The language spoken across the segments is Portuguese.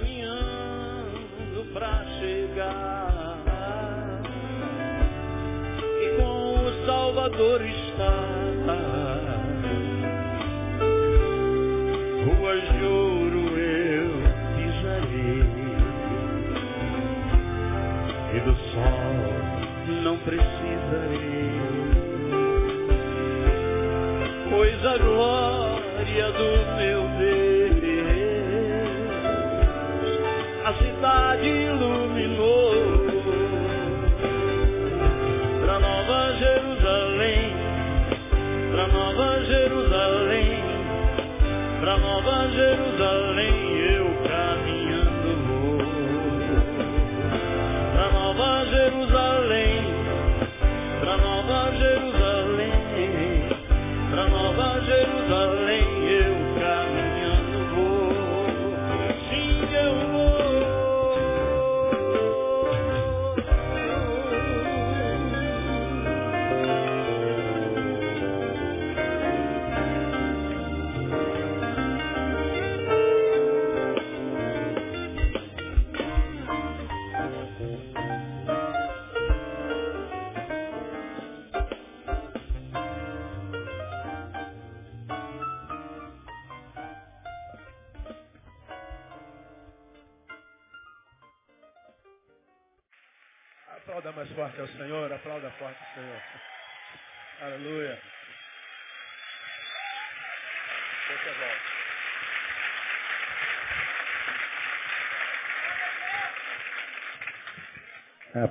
caminhando pra chegar. E com o Salvador está.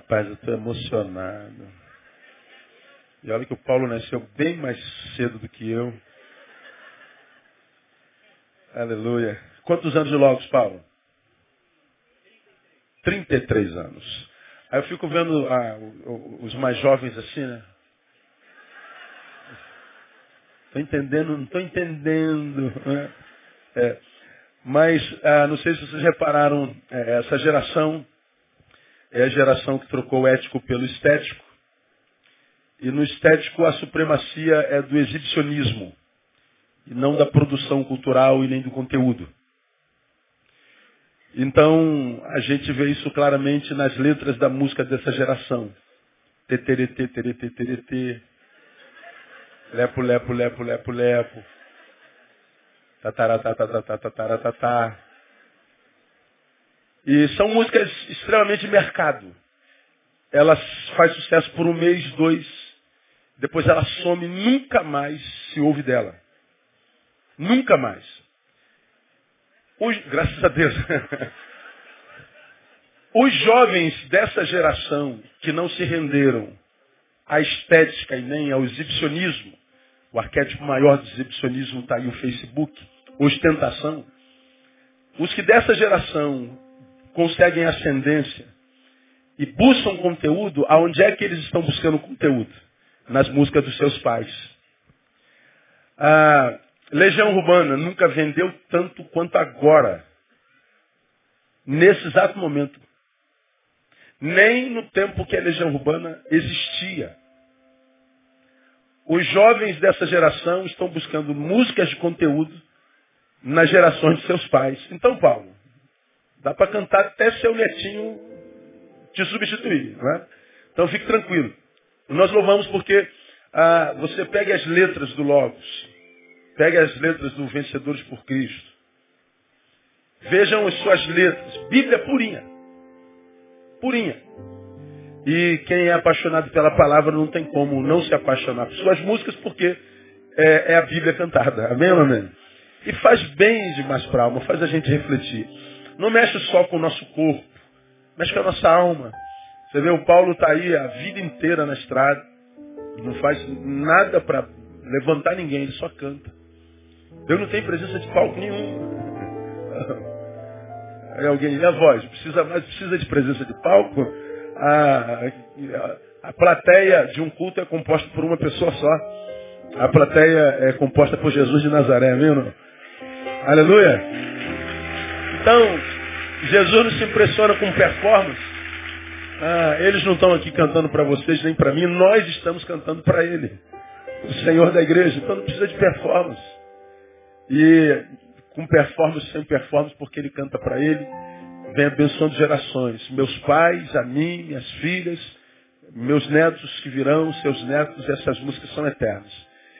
Rapaz, eu estou emocionado. E olha que o Paulo nasceu bem mais cedo do que eu. Aleluia. Quantos anos de logos, Paulo? 33 anos. Aí eu fico vendo ah, os mais jovens assim, né? Estou entendendo, não estou entendendo. né? É. Mas ah, não sei se vocês repararam, é, essa geração é a geração que trocou o ético pelo estético. E no estético a supremacia é do exibicionismo, e não da produção cultural e nem do conteúdo. Então, a gente vê isso claramente nas letras da música dessa geração. Teteretê, teretê, teretê. Lepo, lepo, lepo, lepo, lepo. Tataratatatatatatatá. E são músicas extremamente de mercado. Ela faz sucesso por um mês, dois. Depois ela some, nunca mais se ouve dela. Nunca mais. Os, graças a Deus. Os jovens dessa geração que não se renderam à estética e nem ao exibicionismo, o arquétipo maior do exibicionismo está aí o Facebook, ostentação. Os que dessa geração conseguem ascendência e buscam conteúdo, aonde é que eles estão buscando conteúdo? Nas músicas dos seus pais. A Legião Urbana nunca vendeu tanto quanto agora. Nesse exato momento. Nem no tempo que a Legião Urbana existia. Os jovens dessa geração estão buscando músicas de conteúdo nas gerações de seus pais. Então, Paulo, dá para cantar até seu netinho te substituir. Não é? Então fique tranquilo. Nós louvamos porque ah, você pega as letras do Logos, pega as letras do Vencedores por Cristo. Vejam as suas letras. Bíblia purinha. Purinha. E quem é apaixonado pela palavra não tem como não se apaixonar por suas músicas, porque é, é a Bíblia cantada. Amém amém? E faz bem demais para a alma, faz a gente refletir. Não mexe só com o nosso corpo, mexe com a nossa alma. Você vê, o Paulo está aí a vida inteira na estrada, não faz nada para levantar ninguém, ele só canta. Deus não tem presença de palco nenhum. Aí alguém, e a voz? Precisa mais, precisa de presença de palco? A, a, a plateia de um culto é composta por uma pessoa só. A plateia é composta por Jesus de Nazaré, não? Aleluia! Então, Jesus não se impressiona com performance. Ah, eles não estão aqui cantando para vocês nem para mim, nós estamos cantando para Ele. O Senhor da igreja, então não precisa de performance. E com performance, sem performance, porque Ele canta para Ele vem abençoando gerações. Meus pais, a mim, minhas filhas, meus netos que virão, seus netos, essas músicas são eternas.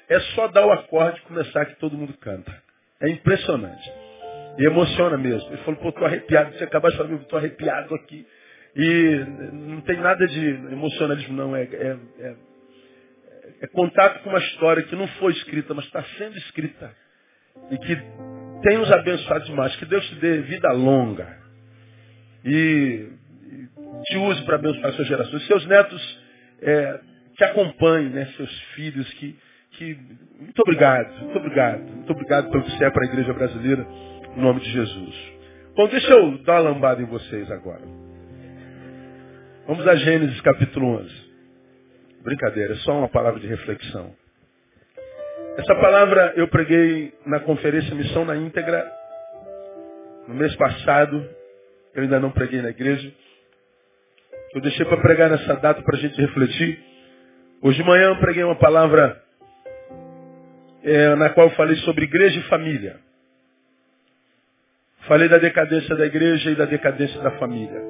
É só dar o acorde e começar que todo mundo canta. É impressionante. E emociona mesmo. Ele falou, pô, tô arrepiado. Você acabar de falar, eu tô arrepiado aqui. E não tem nada de emocionalismo, não. É, é, é, é contato com uma história que não foi escrita, mas está sendo escrita. E que tem nos abençoado demais. Que Deus te dê vida longa. E, te use para abençoar suas gerações. Seus netos é, te acompanhem, né? seus filhos. Que, que... Muito obrigado, muito obrigado. Muito obrigado pelo que você é para a igreja brasileira. Em nome de Jesus. Bom, deixa eu dar uma lambada em vocês agora. Vamos a Gênesis capítulo 11. Brincadeira, é só uma palavra de reflexão. Essa palavra eu preguei na conferência Missão na íntegra no mês passado. Eu ainda não preguei na igreja. Eu deixei para pregar nessa data para a gente refletir. Hoje de manhã eu preguei uma palavra é, na qual eu falei sobre igreja e família. Falei da decadência da igreja e da decadência da família.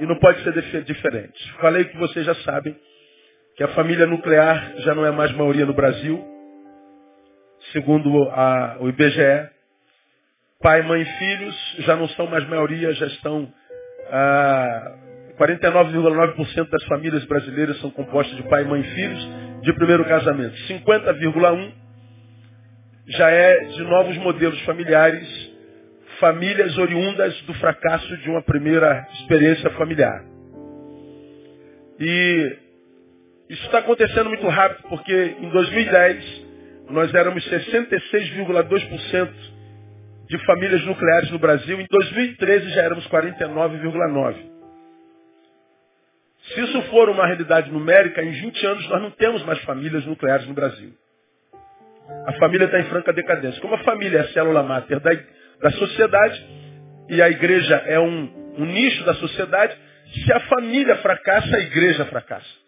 E não pode ser diferente. Falei que vocês já sabem que a família nuclear já não é mais maioria no Brasil, segundo a, o IBGE. Pai, mãe e filhos já não são mais maioria, já estão. Ah, 49,9% das famílias brasileiras são compostas de pai, mãe e filhos de primeiro casamento. 50,1% já é de novos modelos familiares famílias oriundas do fracasso de uma primeira experiência familiar. E isso está acontecendo muito rápido, porque em 2010 nós éramos 66,2% de famílias nucleares no Brasil, em 2013 já éramos 49,9%. Se isso for uma realidade numérica, em 20 anos nós não temos mais famílias nucleares no Brasil. A família está em franca decadência. Como a família é a célula máter da, da sociedade e a igreja é um, um nicho da sociedade. Se a família fracassa, a igreja fracassa.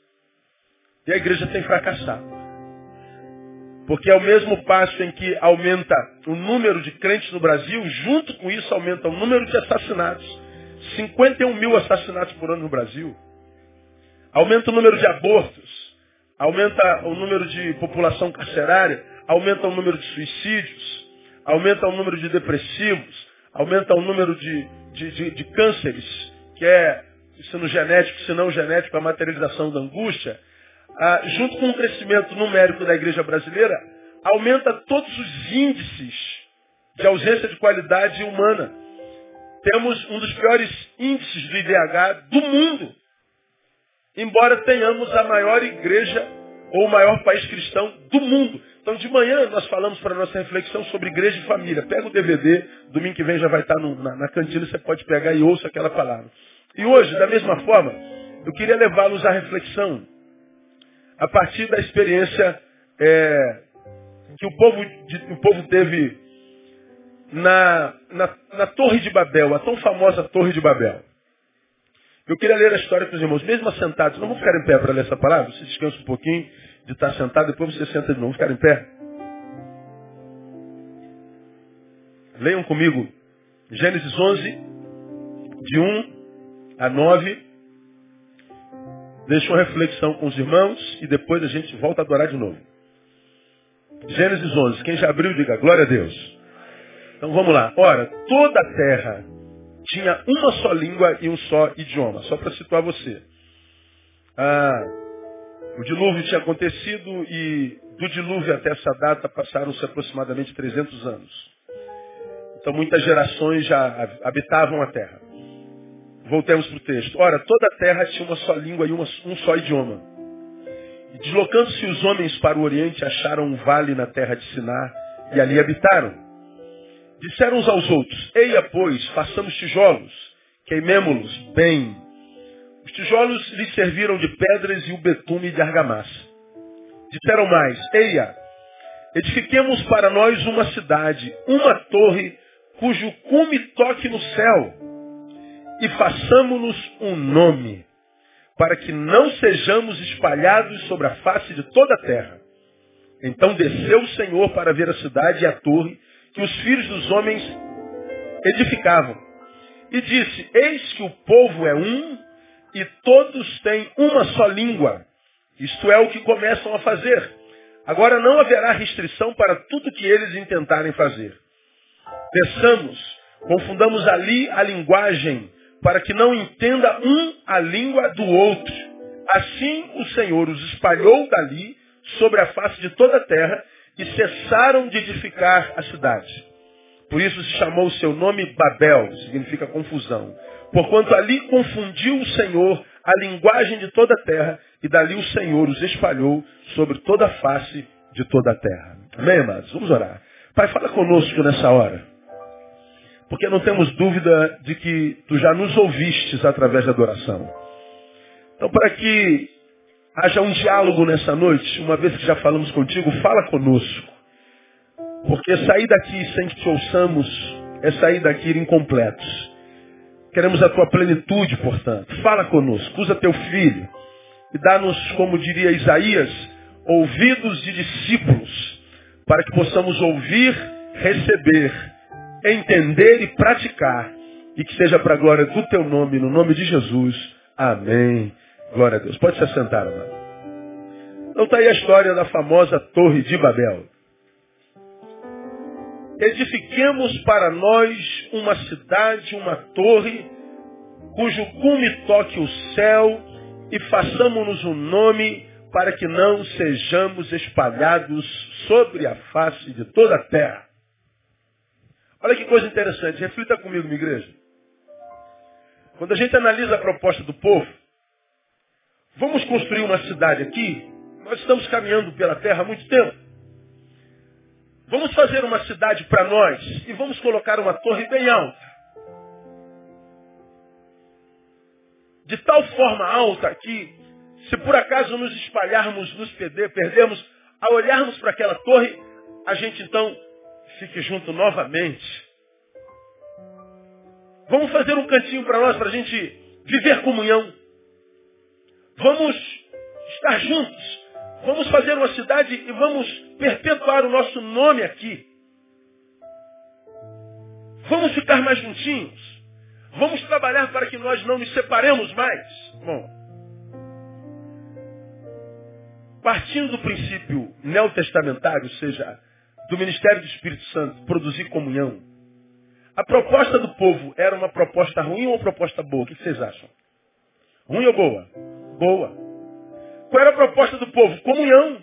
E a igreja tem fracassado. Porque ao mesmo passo em que aumenta o número de crentes no Brasil, junto com isso aumenta o número de assassinatos. 51 mil assassinatos por ano no Brasil. Aumenta o número de abortos. Aumenta o número de população carcerária. Aumenta o número de suicídios aumenta o número de depressivos, aumenta o número de, de, de, de cânceres, que é, se genético, se não genético, a materialização da angústia, ah, junto com o crescimento numérico da igreja brasileira, aumenta todos os índices de ausência de qualidade humana. Temos um dos piores índices do IDH do mundo. Embora tenhamos a maior igreja ou o maior país cristão do mundo. Então, de manhã, nós falamos para nossa reflexão sobre igreja e família. Pega o DVD, domingo que vem já vai estar no, na, na cantina, você pode pegar e ouça aquela palavra. E hoje, da mesma forma, eu queria levá-los à reflexão a partir da experiência é, que o povo, de, o povo teve na, na, na Torre de Babel, a tão famosa Torre de Babel. Eu queria ler a história com os irmãos, mesmo assentados. Não vou ficar em pé para ler essa palavra, você descansa um pouquinho de estar sentado, depois você senta de novo. Ficar em pé. Leiam comigo Gênesis 11, de 1 a 9. Deixa uma reflexão com os irmãos e depois a gente volta a adorar de novo. Gênesis 11. Quem já abriu, diga glória a Deus. Então vamos lá. Ora, toda a terra tinha uma só língua e um só idioma. Só para situar você. Ah, o dilúvio tinha acontecido e do dilúvio até essa data passaram-se aproximadamente 300 anos. Então muitas gerações já habitavam a terra. Voltemos para o texto. Ora, toda a terra tinha uma só língua e uma, um só idioma. Deslocando-se os homens para o oriente, acharam um vale na terra de Siná e ali habitaram. Disseram uns aos outros, eia pois, façamos tijolos, queimemo-los bem os tijolos lhe serviram de pedras e o betume de argamassa. Disseram mais, eia, edifiquemos para nós uma cidade, uma torre, cujo cume toque no céu, e façamos-nos um nome, para que não sejamos espalhados sobre a face de toda a terra. Então desceu o Senhor para ver a cidade e a torre que os filhos dos homens edificavam. E disse, eis que o povo é um e todos têm uma só língua. Isto é o que começam a fazer. Agora não haverá restrição para tudo que eles intentarem fazer. Peçamos, confundamos ali a linguagem, para que não entenda um a língua do outro. Assim o Senhor os espalhou dali sobre a face de toda a terra e cessaram de edificar a cidade. Por isso se chamou o seu nome Babel, significa confusão. Porquanto ali confundiu o Senhor a linguagem de toda a terra, e dali o Senhor os espalhou sobre toda a face de toda a terra. Amém, amados? Vamos orar. Pai, fala conosco nessa hora. Porque não temos dúvida de que tu já nos ouvistes através da adoração. Então, para que haja um diálogo nessa noite, uma vez que já falamos contigo, fala conosco. Porque sair daqui sem que te ouçamos é sair daqui incompletos. Queremos a tua plenitude, portanto. Fala conosco, usa teu filho e dá-nos, como diria Isaías, ouvidos de discípulos, para que possamos ouvir, receber, entender e praticar, e que seja para a glória do teu nome, no nome de Jesus. Amém. Glória a Deus. Pode se assentar, amado. Então está aí a história da famosa Torre de Babel. Edifiquemos para nós uma cidade, uma torre, cujo cume toque o céu, e façamos-nos um nome para que não sejamos espalhados sobre a face de toda a terra. Olha que coisa interessante, reflita comigo, minha igreja. Quando a gente analisa a proposta do povo, vamos construir uma cidade aqui, nós estamos caminhando pela terra há muito tempo. Vamos fazer uma cidade para nós e vamos colocar uma torre bem alta. De tal forma alta que, se por acaso nos espalharmos, nos perder, perdermos, ao olharmos para aquela torre, a gente então fique junto novamente. Vamos fazer um cantinho para nós, para a gente viver comunhão. Vamos estar juntos. Vamos fazer uma cidade e vamos perpetuar o nosso nome aqui. Vamos ficar mais juntinhos. Vamos trabalhar para que nós não nos separemos mais. Bom, partindo do princípio neotestamentário, ou seja, do ministério do Espírito Santo, produzir comunhão, a proposta do povo era uma proposta ruim ou uma proposta boa? O que vocês acham? Ruim ou boa? Boa. Qual era a proposta do povo? Comunhão.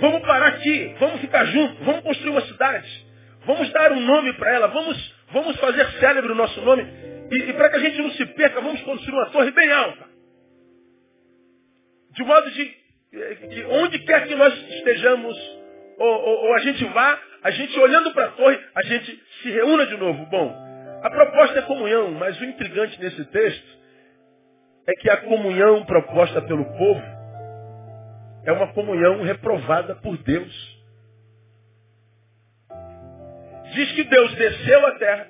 Vamos parar aqui, vamos ficar juntos, vamos construir uma cidade, vamos dar um nome para ela, vamos, vamos fazer célebre o nosso nome. E, e para que a gente não se perca, vamos construir uma torre bem alta. De modo de que onde quer que nós estejamos, ou, ou, ou a gente vá, a gente olhando para a torre, a gente se reúna de novo. Bom, a proposta é comunhão, mas o intrigante nesse texto é que a comunhão proposta pelo povo é uma comunhão reprovada por Deus. Diz que Deus desceu à terra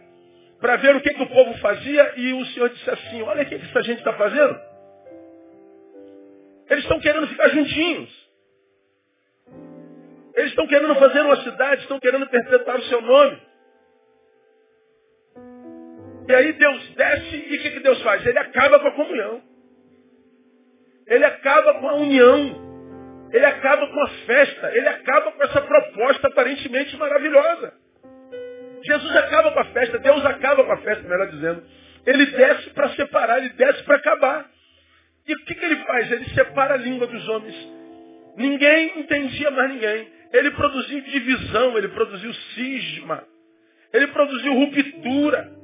para ver o que, que, o povo fazia e o Senhor disse assim, olha o que, que essa gente está fazendo. Eles estão querendo ficar juntinhos. Eles estão querendo fazer uma cidade, estão querendo perpetuar o seu nome. E aí Deus desce e o que, que Deus faz? Ele acaba com a comunhão. Ele acaba com a união. Ele acaba com a festa. Ele acaba com essa proposta aparentemente maravilhosa. Jesus acaba com a festa. Deus acaba com a festa, melhor dizendo. Ele desce para separar, ele desce para acabar. E o que, que ele faz? Ele separa a língua dos homens. Ninguém entendia mais ninguém. Ele produziu divisão, ele produziu cisma. Ele produziu ruptura.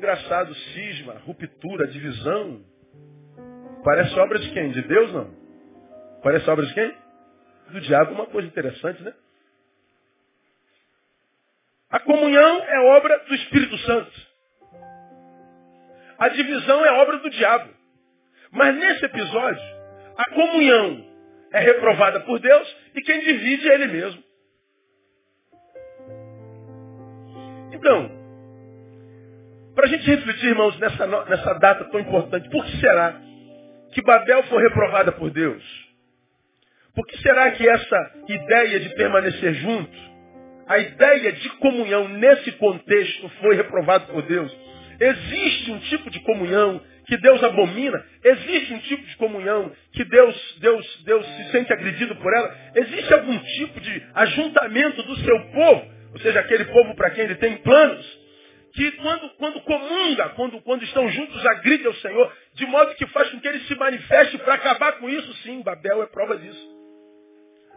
Engraçado, cisma, ruptura, divisão. Parece obra de quem? De Deus, não? Parece obra de quem? Do diabo. Uma coisa interessante, né? A comunhão é obra do Espírito Santo. A divisão é obra do diabo. Mas nesse episódio, a comunhão é reprovada por Deus e quem divide é Ele mesmo. Então, para a gente refletir, irmãos, nessa, nessa data tão importante, por que será que Babel foi reprovada por Deus? Por que será que essa ideia de permanecer juntos a ideia de comunhão nesse contexto foi reprovado por Deus. Existe um tipo de comunhão que Deus abomina, existe um tipo de comunhão que Deus, Deus, Deus se sente agredido por ela, existe algum tipo de ajuntamento do seu povo, ou seja, aquele povo para quem ele tem planos, que quando, quando comunga, quando, quando estão juntos, agride ao Senhor, de modo que faz com que ele se manifeste para acabar com isso, sim, Babel é prova disso.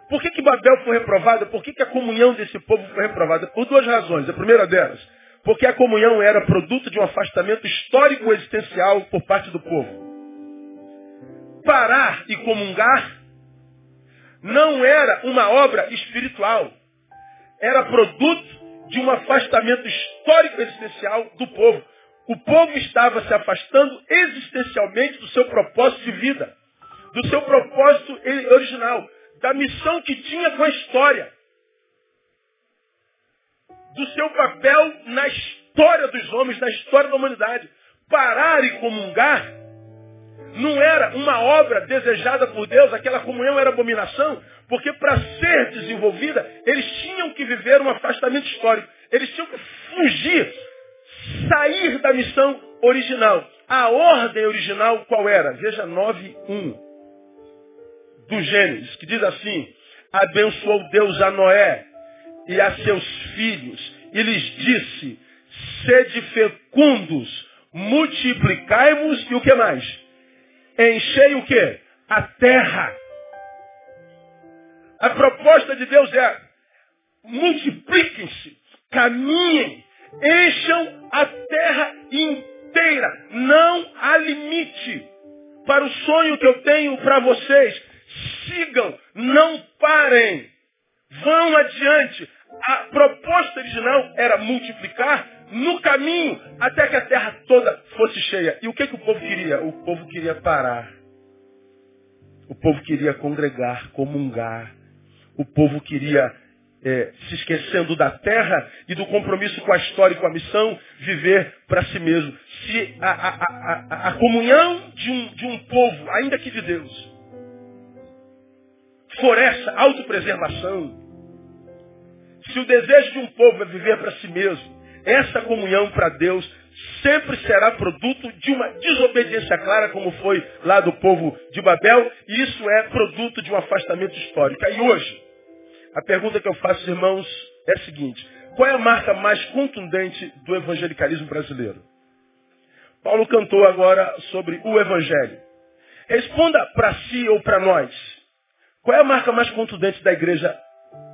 Por que, que Babel foi reprovada? Por que, que a comunhão desse povo foi reprovada? Por duas razões. A primeira delas, porque a comunhão era produto de um afastamento histórico existencial por parte do povo. Parar e comungar não era uma obra espiritual. Era produto de um afastamento histórico existencial do povo. O povo estava se afastando existencialmente do seu propósito de vida, do seu propósito original, da missão que tinha com a história do seu papel na história dos homens, na história da humanidade. Parar e comungar não era uma obra desejada por Deus, aquela comunhão era abominação, porque para ser desenvolvida, eles tinham que viver um afastamento histórico. Eles tinham que fugir, sair da missão original. A ordem original qual era? Veja 9.1 do Gênesis, que diz assim, abençoou Deus a Noé e a seus filhos, e lhes disse, sede fecundos, multiplicai-vos e o que mais? Enchei o que? A terra. A proposta de Deus é multipliquem-se, caminhem, encham a terra inteira. Não há limite para o sonho que eu tenho para vocês. Sigam, não parem. Vão adiante. A proposta original era multiplicar no caminho até que a terra toda fosse cheia. E o que, que o povo queria? O povo queria parar. O povo queria congregar, comungar. O povo queria, é, se esquecendo da terra e do compromisso com a história e com a missão, viver para si mesmo. Se a, a, a, a comunhão de um, de um povo, ainda que de Deus, for essa autopreservação, se o desejo de um povo é viver para si mesmo, essa comunhão para Deus sempre será produto de uma desobediência clara, como foi lá do povo de Babel, e isso é produto de um afastamento histórico. E hoje, a pergunta que eu faço, irmãos, é a seguinte: qual é a marca mais contundente do evangelicalismo brasileiro? Paulo cantou agora sobre o evangelho. Responda para si ou para nós. Qual é a marca mais contundente da igreja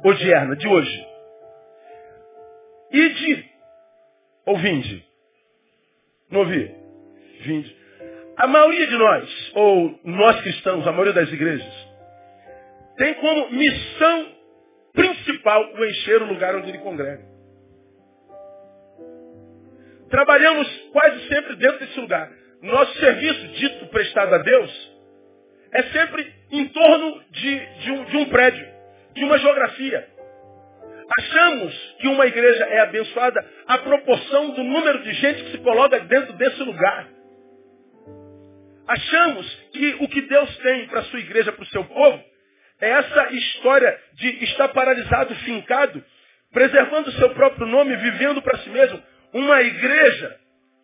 odierna, de hoje? Ide ou vinde? Não ouvi? Vinde. A maioria de nós, ou nós cristãos, a maioria das igrejas, tem como missão principal o encher o lugar onde ele congrega. Trabalhamos quase sempre dentro desse lugar. Nosso serviço, dito prestado a Deus, é sempre é abençoada à proporção do número de gente que se coloca dentro desse lugar. Achamos que o que Deus tem para a sua igreja, para o seu povo, é essa história de estar paralisado, fincado, preservando o seu próprio nome, vivendo para si mesmo. Uma igreja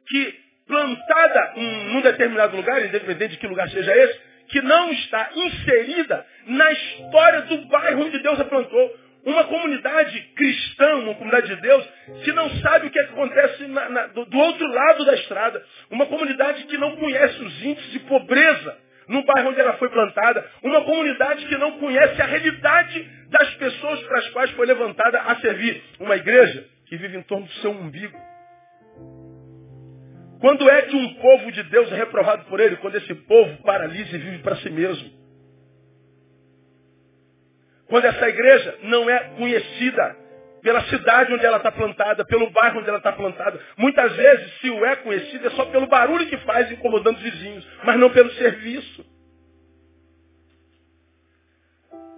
que, plantada em um determinado lugar, independente de que lugar seja esse, que não está inserida na história do bairro onde Deus a plantou. Uma comunidade cristã, uma comunidade de Deus, que não sabe o que acontece na, na, do, do outro lado da estrada. Uma comunidade que não conhece os índices de pobreza no bairro onde ela foi plantada. Uma comunidade que não conhece a realidade das pessoas para as quais foi levantada a servir. Uma igreja que vive em torno do seu umbigo. Quando é que um povo de Deus é reprovado por ele? Quando esse povo paralisa e vive para si mesmo. Quando essa igreja não é conhecida pela cidade onde ela está plantada, pelo bairro onde ela está plantada. Muitas vezes, se o é conhecido, é só pelo barulho que faz incomodando os vizinhos, mas não pelo serviço.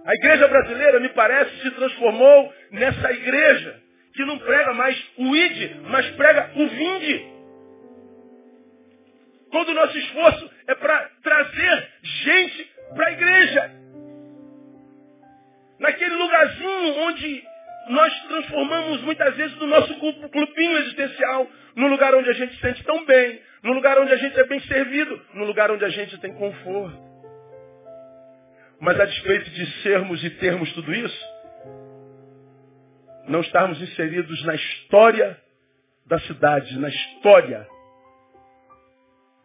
A igreja brasileira, me parece, se transformou nessa igreja que não prega mais o ide, mas prega o vinde. Todo o nosso esforço é para trazer gente para a igreja. Naquele lugarzinho onde, nós transformamos muitas vezes o nosso clubinho existencial num lugar onde a gente se sente tão bem, num lugar onde a gente é bem servido, num lugar onde a gente tem conforto. Mas a despeito de sermos e termos tudo isso, não estarmos inseridos na história da cidade, na história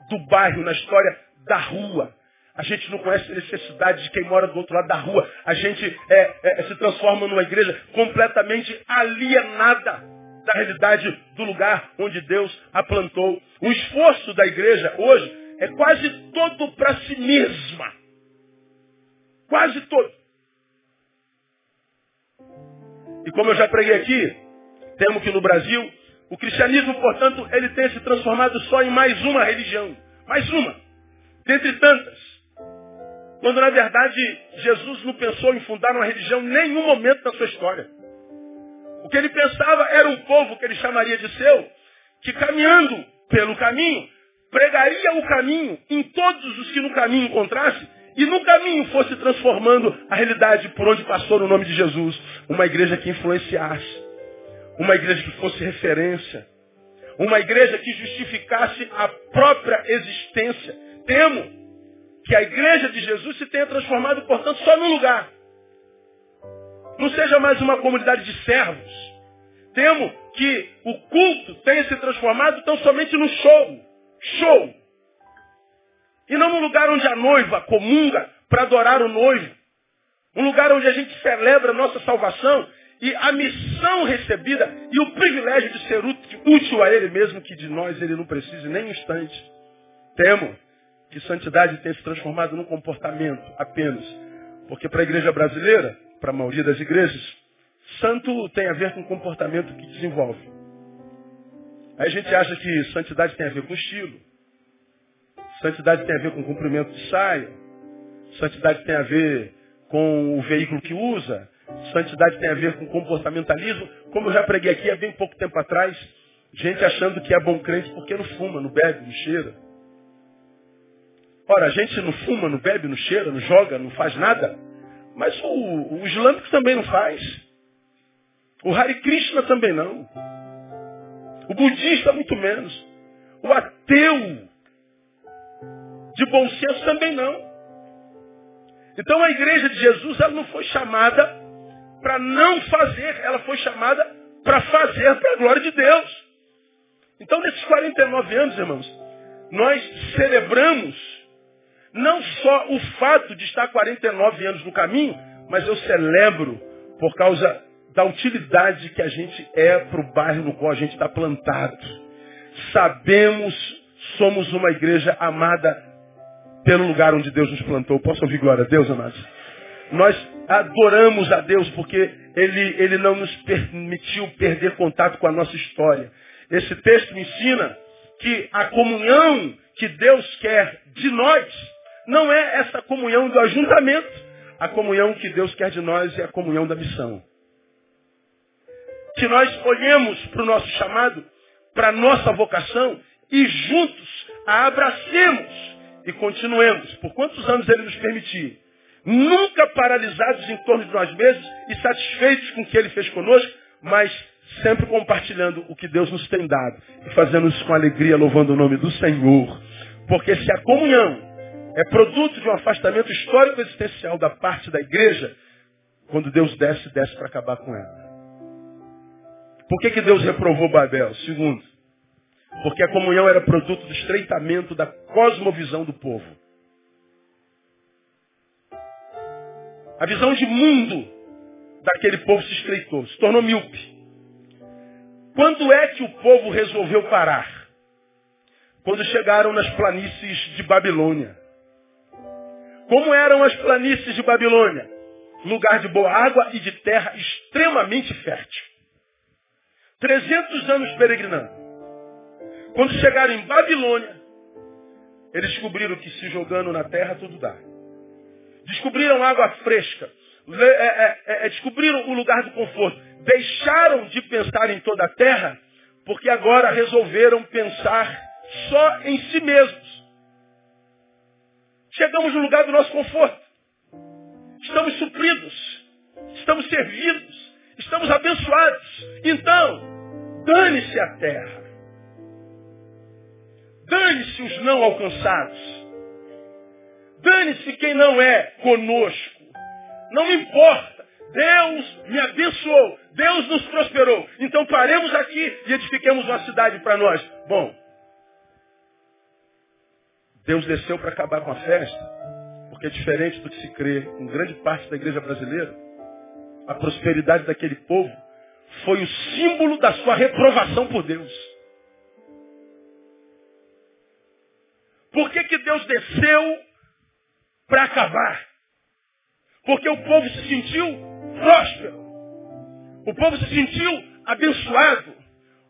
do bairro, na história da rua. A gente não conhece a necessidade de quem mora do outro lado da rua. A gente é, é, se transforma numa igreja completamente alienada da realidade do lugar onde Deus a plantou. O esforço da igreja hoje é quase todo para si mesma. Quase todo. E como eu já preguei aqui, temos que no Brasil, o cristianismo, portanto, ele tem se transformado só em mais uma religião. Mais uma. Dentre tantas. Quando na verdade Jesus não pensou em fundar uma religião em nenhum momento da sua história. O que ele pensava era um povo que ele chamaria de seu, que caminhando pelo caminho, pregaria o caminho em todos os que no caminho encontrasse, e no caminho fosse transformando a realidade por onde passou no nome de Jesus. Uma igreja que influenciasse. Uma igreja que fosse referência. Uma igreja que justificasse a própria existência. Temo que a igreja de Jesus se tenha transformado, portanto, só num lugar. Não seja mais uma comunidade de servos. Temo que o culto tenha se transformado tão somente no show. Show. E não num lugar onde a noiva comunga para adorar o noivo. Um lugar onde a gente celebra a nossa salvação e a missão recebida e o privilégio de ser útil a Ele mesmo, que de nós Ele não precise nem um instante. Temo que santidade tenha se transformado num comportamento apenas. Porque para a igreja brasileira, para a maioria das igrejas, santo tem a ver com comportamento que desenvolve. Aí a gente acha que santidade tem a ver com estilo. Santidade tem a ver com cumprimento de saia. Santidade tem a ver com o veículo que usa. Santidade tem a ver com comportamentalismo. Como eu já preguei aqui há bem pouco tempo atrás, gente achando que é bom crente porque não fuma, não bebe, não cheira. Ora, a gente não fuma, não bebe, não cheira, não joga, não faz nada. Mas o, o islâmico também não faz. O Hare Krishna também não. O budista muito menos. O ateu de bom senso também não. Então a igreja de Jesus ela não foi chamada para não fazer, ela foi chamada para fazer para a glória de Deus. Então nesses 49 anos, irmãos, nós celebramos não só o fato de estar 49 anos no caminho, mas eu celebro por causa da utilidade que a gente é para o bairro no qual a gente está plantado. Sabemos, somos uma igreja amada pelo lugar onde Deus nos plantou. Posso ouvir glória a Deus, amados? Nós adoramos a Deus porque Ele, Ele não nos permitiu perder contato com a nossa história. Esse texto me ensina que a comunhão que Deus quer de nós não é essa comunhão do ajuntamento. A comunhão que Deus quer de nós é a comunhão da missão. Que nós olhemos para o nosso chamado, para a nossa vocação e juntos a abracemos e continuemos, por quantos anos Ele nos permitir. Nunca paralisados em torno de nós mesmos e satisfeitos com o que Ele fez conosco, mas sempre compartilhando o que Deus nos tem dado e fazendo isso com alegria, louvando o nome do Senhor. Porque se a comunhão é produto de um afastamento histórico existencial da parte da igreja, quando Deus desce, desce para acabar com ela. Por que, que Deus reprovou Babel? Segundo, porque a comunhão era produto do estreitamento da cosmovisão do povo. A visão de mundo daquele povo se estreitou, se tornou míope. Quando é que o povo resolveu parar? Quando chegaram nas planícies de Babilônia. Como eram as planícies de Babilônia? Lugar de boa água e de terra extremamente fértil. 300 anos peregrinando. Quando chegaram em Babilônia, eles descobriram que se jogando na terra tudo dá. Descobriram água fresca. É, é, é, descobriram o lugar do conforto. Deixaram de pensar em toda a terra, porque agora resolveram pensar só em si mesmos. Chegamos no lugar do nosso conforto. Estamos supridos. Estamos servidos. Estamos abençoados. Então, dane-se a terra. Dane-se os não alcançados. Dane-se quem não é conosco. Não importa. Deus me abençoou. Deus nos prosperou. Então paremos aqui e edifiquemos uma cidade para nós. Bom, Deus desceu para acabar com a festa, porque diferente do que se crê em grande parte da igreja brasileira. A prosperidade daquele povo foi o símbolo da sua reprovação por Deus. Por que, que Deus desceu para acabar? Porque o povo se sentiu próspero. O povo se sentiu abençoado.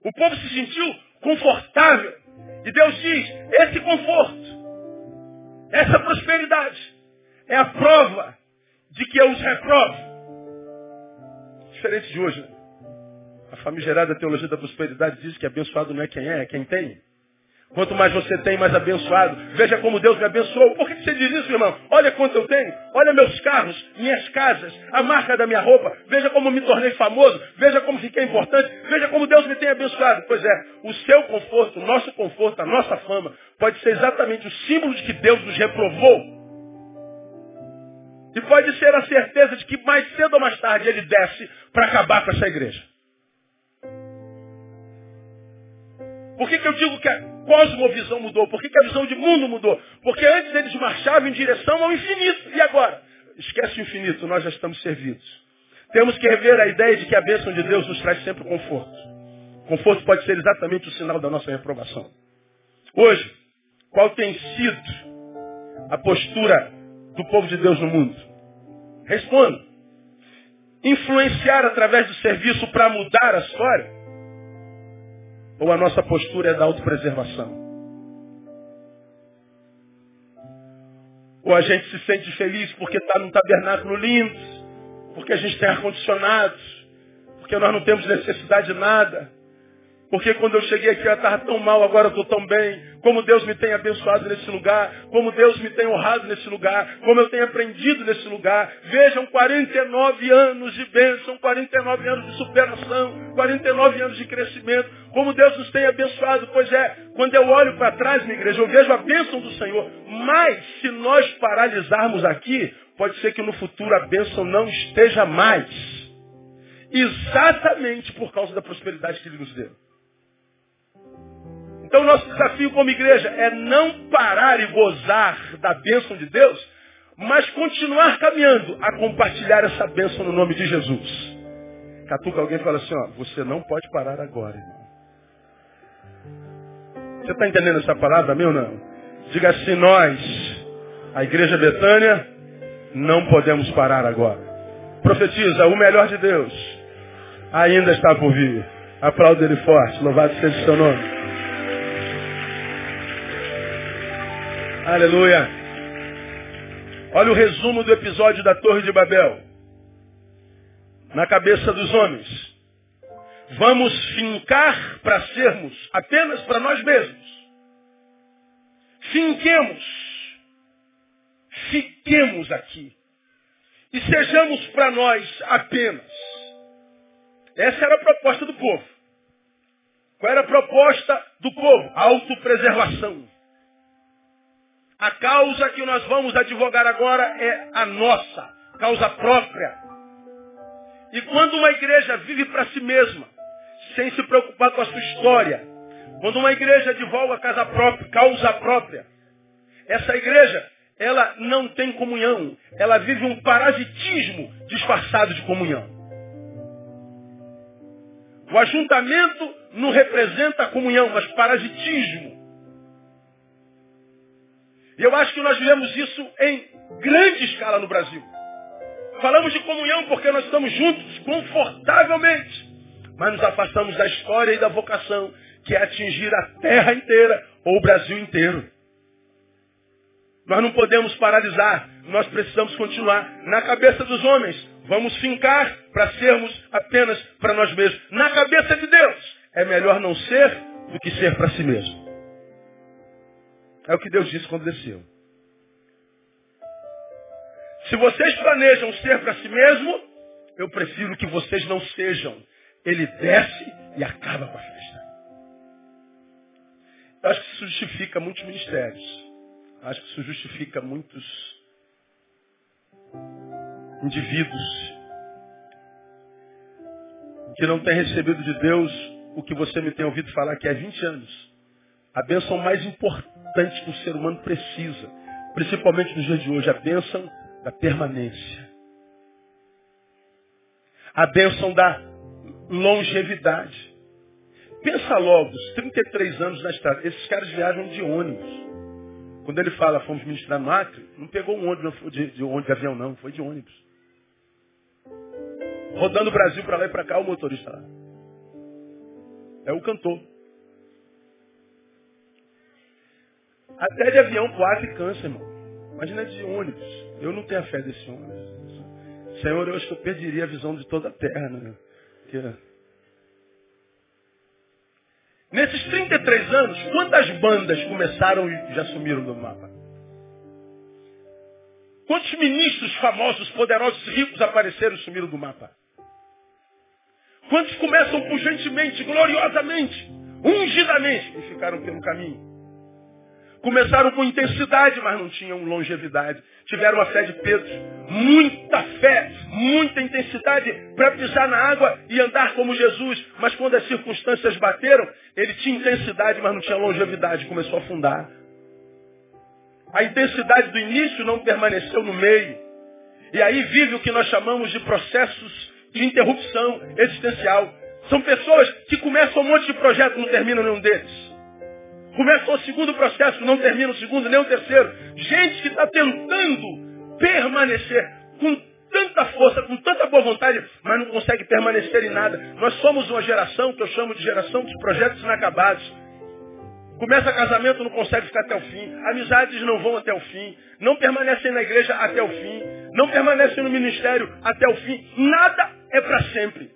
O povo se sentiu confortável. E Deus diz, esse conforto, essa prosperidade, é a prova de que eu os reprovo. Diferente de hoje. Né? A famigerada teologia da prosperidade diz que abençoado não é quem é, é quem tem. Quanto mais você tem, mais abençoado. Veja como Deus me abençoou. Por que você diz isso, irmão? Olha quanto eu tenho. Olha meus carros, minhas casas, a marca da minha roupa. Veja como me tornei famoso. Veja como fiquei importante. Veja como Deus me tem abençoado. Pois é, o seu conforto, o nosso conforto, a nossa fama, pode ser exatamente o símbolo de que Deus nos reprovou. E pode ser a certeza de que mais cedo ou mais tarde ele desce para acabar com essa igreja. Por que, que eu digo que a cosmovisão mudou? Por que, que a visão de mundo mudou? Porque antes eles marchavam em direção ao infinito. E agora? Esquece o infinito, nós já estamos servidos. Temos que rever a ideia de que a bênção de Deus nos traz sempre conforto. Conforto pode ser exatamente o sinal da nossa reprovação. Hoje, qual tem sido a postura do povo de Deus no mundo? Responda. Influenciar através do serviço para mudar a história? Ou a nossa postura é da autopreservação? Ou a gente se sente feliz porque está num tabernáculo lindo, porque a gente tem ar-condicionado, porque nós não temos necessidade de nada, porque quando eu cheguei aqui eu estava tão mal, agora estou tão bem. Como Deus me tem abençoado nesse lugar. Como Deus me tem honrado nesse lugar. Como eu tenho aprendido nesse lugar. Vejam, 49 anos de bênção, 49 anos de superação, 49 anos de crescimento. Como Deus nos tem abençoado. Pois é, quando eu olho para trás, minha igreja, eu vejo a bênção do Senhor. Mas, se nós paralisarmos aqui, pode ser que no futuro a bênção não esteja mais. Exatamente por causa da prosperidade que Ele nos deu. Então, nosso desafio como igreja é não parar e gozar da bênção de Deus, mas continuar caminhando a compartilhar essa bênção no nome de Jesus. Catuca alguém fala assim, ó, você não pode parar agora, irmão. Você está entendendo essa palavra, meu não? Diga assim, nós, a igreja Betânia, não podemos parar agora. Profetiza, o melhor de Deus ainda está por vir. Aplauda ele forte, louvado seja o seu nome. Aleluia. Olha o resumo do episódio da Torre de Babel. Na cabeça dos homens. Vamos fincar para sermos apenas para nós mesmos. Finquemos. Fiquemos aqui. E sejamos para nós apenas. Essa era a proposta do povo. Qual era a proposta do povo? Autopreservação. A causa que nós vamos advogar agora é a nossa, causa própria. E quando uma igreja vive para si mesma, sem se preocupar com a sua história, quando uma igreja advoga casa própria, causa própria, essa igreja, ela não tem comunhão, ela vive um parasitismo disfarçado de comunhão. O ajuntamento não representa a comunhão, mas parasitismo. E eu acho que nós vivemos isso em grande escala no Brasil. Falamos de comunhão porque nós estamos juntos confortavelmente, mas nos afastamos da história e da vocação, que é atingir a terra inteira ou o Brasil inteiro. Nós não podemos paralisar, nós precisamos continuar. Na cabeça dos homens, vamos fincar para sermos apenas para nós mesmos. Na cabeça de Deus, é melhor não ser do que ser para si mesmo. É o que Deus disse quando desceu. Se vocês planejam ser para si mesmo, eu prefiro que vocês não sejam. Ele desce e acaba com a festa. Eu acho que isso justifica muitos ministérios. Eu acho que isso justifica muitos indivíduos que não têm recebido de Deus o que você me tem ouvido falar que há 20 anos. A bênção mais importante que o ser humano precisa, principalmente nos dias de hoje, a bênção da permanência. A bênção da longevidade. Pensa logo, os 33 anos na estrada, esses caras viajam de ônibus. Quando ele fala, fomos ministrar no Acre, não pegou um ônibus de, de, de, de avião não, foi de ônibus. Rodando o Brasil para lá e para cá, o motorista lá. É o cantor. Até de avião Acre cansa, irmão. Imagina de ônibus. Eu não tenho a fé desse ônibus. Senhor, eu acho que eu perderia a visão de toda a terra. Né? Porque... Nesses 33 anos, quantas bandas começaram e já sumiram do mapa? Quantos ministros famosos, poderosos, ricos apareceram e sumiram do mapa? Quantos começam pujantemente, gloriosamente, ungidamente e ficaram pelo caminho? Começaram com intensidade, mas não tinham longevidade. Tiveram a fé de Pedro. Muita fé, muita intensidade para pisar na água e andar como Jesus. Mas quando as circunstâncias bateram, ele tinha intensidade, mas não tinha longevidade. Começou a afundar. A intensidade do início não permaneceu no meio. E aí vive o que nós chamamos de processos de interrupção existencial. São pessoas que começam um monte de projetos e não terminam nenhum deles. Começam o segundo processo, não termina o segundo, nem o terceiro. Gente que está tentando permanecer com tanta força, com tanta boa vontade, mas não consegue permanecer em nada. Nós somos uma geração que eu chamo de geração de projetos inacabados. Começa casamento, não consegue ficar até o fim. Amizades não vão até o fim. Não permanecem na igreja até o fim. Não permanecem no ministério até o fim. Nada é para sempre.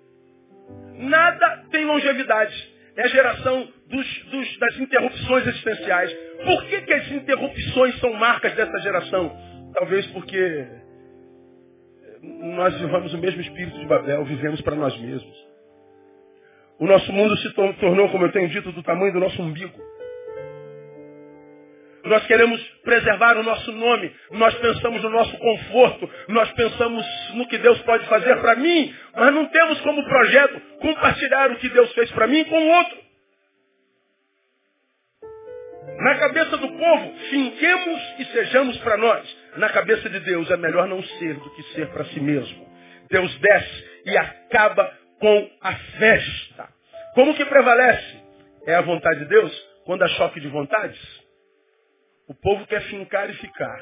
Nada tem longevidade. É a geração dos, dos, das interrupções existenciais. Por que, que as interrupções são marcas dessa geração? Talvez porque nós vivamos o mesmo espírito de Babel, vivemos para nós mesmos. O nosso mundo se tornou, como eu tenho dito, do tamanho do nosso umbigo. Nós queremos preservar o nosso nome. Nós pensamos no nosso conforto. Nós pensamos no que Deus pode fazer para mim. Mas não temos como projeto compartilhar o que Deus fez para mim com o outro. Na cabeça do povo, finquemos e sejamos para nós. Na cabeça de Deus, é melhor não ser do que ser para si mesmo. Deus desce e acaba com a festa. Como que prevalece? É a vontade de Deus quando há choque de vontades? O povo quer fincar e ficar.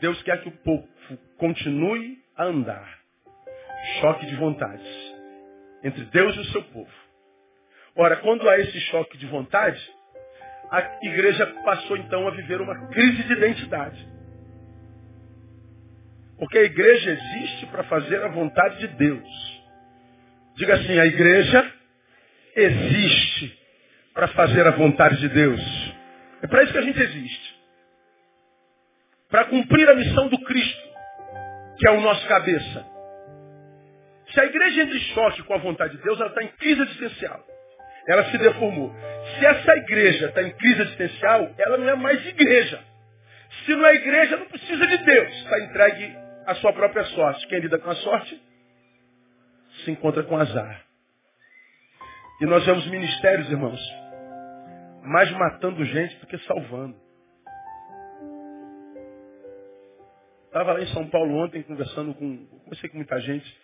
Deus quer que o povo continue a andar. Choque de vontades entre Deus e o seu povo. Ora, quando há esse choque de vontade, a igreja passou então a viver uma crise de identidade. Porque a igreja existe para fazer a vontade de Deus. Diga assim, a igreja existe para fazer a vontade de Deus. É para isso que a gente existe. Para cumprir a missão do Cristo, que é o nosso cabeça. Se a igreja entra em choque com a vontade de Deus, ela está em crise existencial. Ela se deformou. Se essa igreja está em crise existencial, ela não é mais igreja. Se não é igreja, não precisa de Deus. Está entregue à sua própria sorte. Quem lida com a sorte, se encontra com azar. E nós vemos ministérios, irmãos, mais matando gente do que salvando. Estava lá em São Paulo ontem conversando com, comecei com muita gente.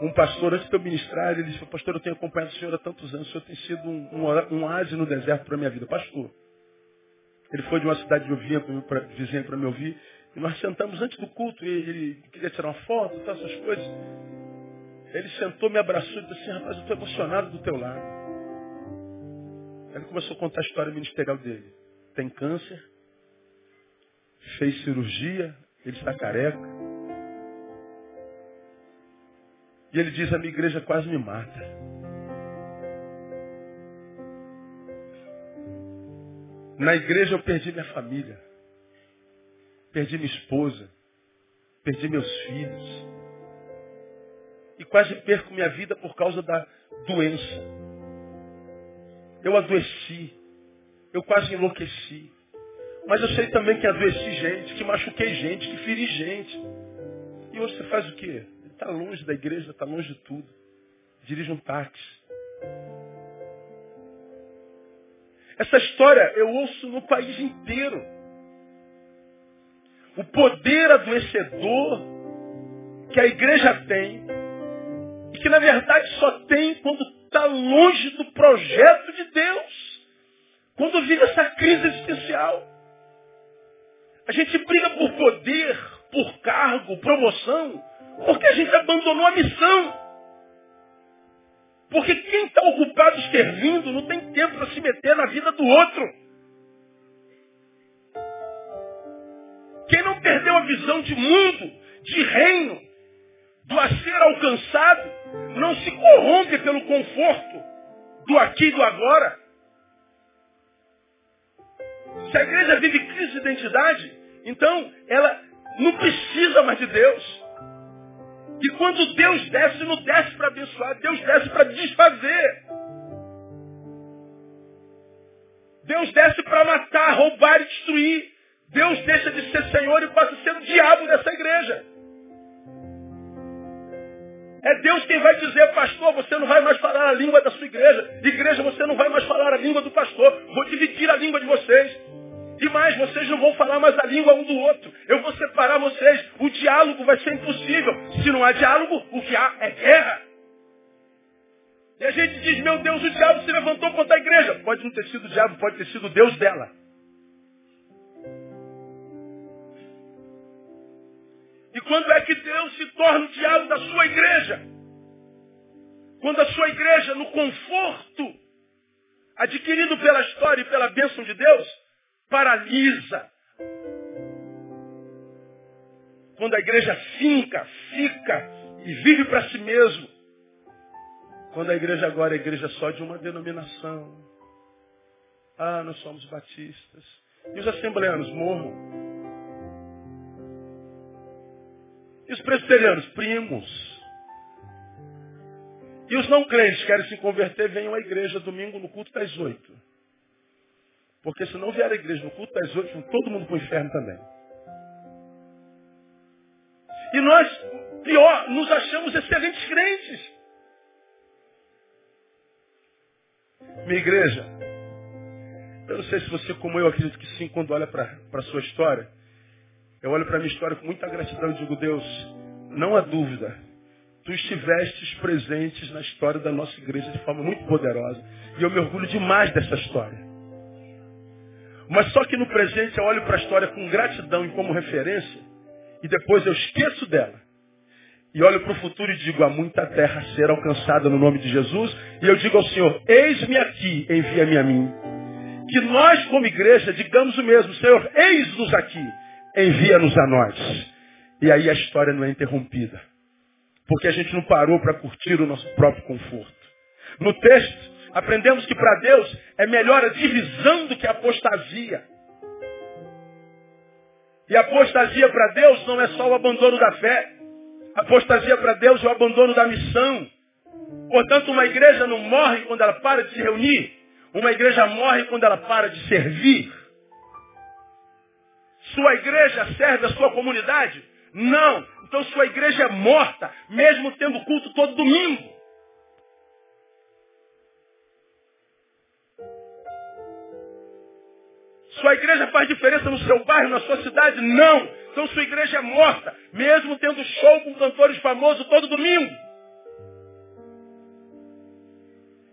Um pastor, antes de eu ministrar, ele disse, pastor, eu tenho acompanhado o senhor há tantos anos, o senhor tem sido um, um, um no deserto para a minha vida. Pastor, ele foi de uma cidade de vizinha para me ouvir, e nós sentamos antes do culto, e ele queria tirar uma foto, todas essas coisas. Ele sentou, me abraçou e disse assim, rapaz, eu estou emocionado do teu lado. Ele começou a contar a história ministerial dele. Tem câncer, fez cirurgia, ele está careca. E ele diz, a minha igreja quase me mata. Na igreja eu perdi minha família. Perdi minha esposa. perdi meus filhos. E quase perco minha vida por causa da doença. Eu adoeci. Eu quase enlouqueci. Mas eu sei também que adoeci gente, que machuquei gente, que feri gente. E hoje você faz o quê? Está longe da igreja, está longe de tudo. Dirige um táxi. Essa história eu ouço no país inteiro. O poder adoecedor que a igreja tem, e que na verdade só tem quando está longe do projeto de Deus. Quando vive essa crise existencial. A gente briga por poder, por cargo, promoção, porque a gente abandonou a missão. Porque quem está ocupado servindo não tem tempo para se meter na vida do outro. Quem não perdeu a visão de mundo, de reino, do a ser alcançado, não se corrompe pelo conforto do aqui e do agora. Se a igreja vive crise de identidade, então ela não precisa mais de Deus. E quando Deus desce, não desce para abençoar, Deus desce para desfazer. Deus desce para matar, roubar e destruir. Deus deixa de ser Senhor e passa a ser o diabo dessa igreja. É Deus quem vai dizer, pastor, você não vai mais falar a língua da sua igreja. Igreja, você não vai mais falar a língua do pastor. Vou dividir a língua de vocês. E mais, vocês não vão falar mais a língua um do outro. Eu vou separar vocês. O diálogo vai ser impossível. Se não há diálogo, o que há é guerra. E a gente diz, meu Deus, o diabo se levantou contra a igreja. Pode não ter sido o diabo, pode ter sido Deus dela. Quando é que Deus se torna o diabo da sua igreja? Quando a sua igreja, no conforto adquirido pela história e pela bênção de Deus, paralisa. Quando a igreja finca, fica e vive para si mesmo. Quando a igreja agora é igreja só de uma denominação. Ah, nós somos batistas. E os assembleanos morram. Presbiterianos, primos. E os não crentes querem se converter, venham à igreja domingo no culto das oito. Porque se não vier a igreja no culto das oito, todo mundo para o inferno também. E nós, pior, nos achamos excelentes crentes. Minha igreja, eu não sei se você, como eu, acredito que sim, quando olha para a sua história, eu olho para a minha história com muita gratidão e digo, Deus, não há dúvida, tu estivestes presentes na história da nossa igreja de forma muito poderosa. E eu me orgulho demais dessa história. Mas só que no presente eu olho para a história com gratidão e como referência, e depois eu esqueço dela. E olho para o futuro e digo, há muita terra a ser alcançada no nome de Jesus. E eu digo ao Senhor, eis-me aqui, envia-me a mim. Que nós, como igreja, digamos o mesmo, Senhor, eis-nos aqui, envia-nos a nós. E aí a história não é interrompida. Porque a gente não parou para curtir o nosso próprio conforto. No texto, Aprendemos que para Deus é melhor a divisão do que a apostasia. E apostasia para Deus não é só o abandono da fé. Apostasia para Deus é o abandono da missão. Portanto, uma igreja não morre quando ela para de se reunir. Uma igreja morre quando ela para de servir. Sua igreja serve a sua comunidade? Não. Então sua igreja é morta, mesmo tendo culto todo domingo. Sua igreja faz diferença no seu bairro, na sua cidade? Não. Então sua igreja é morta, mesmo tendo show com cantores famosos todo domingo.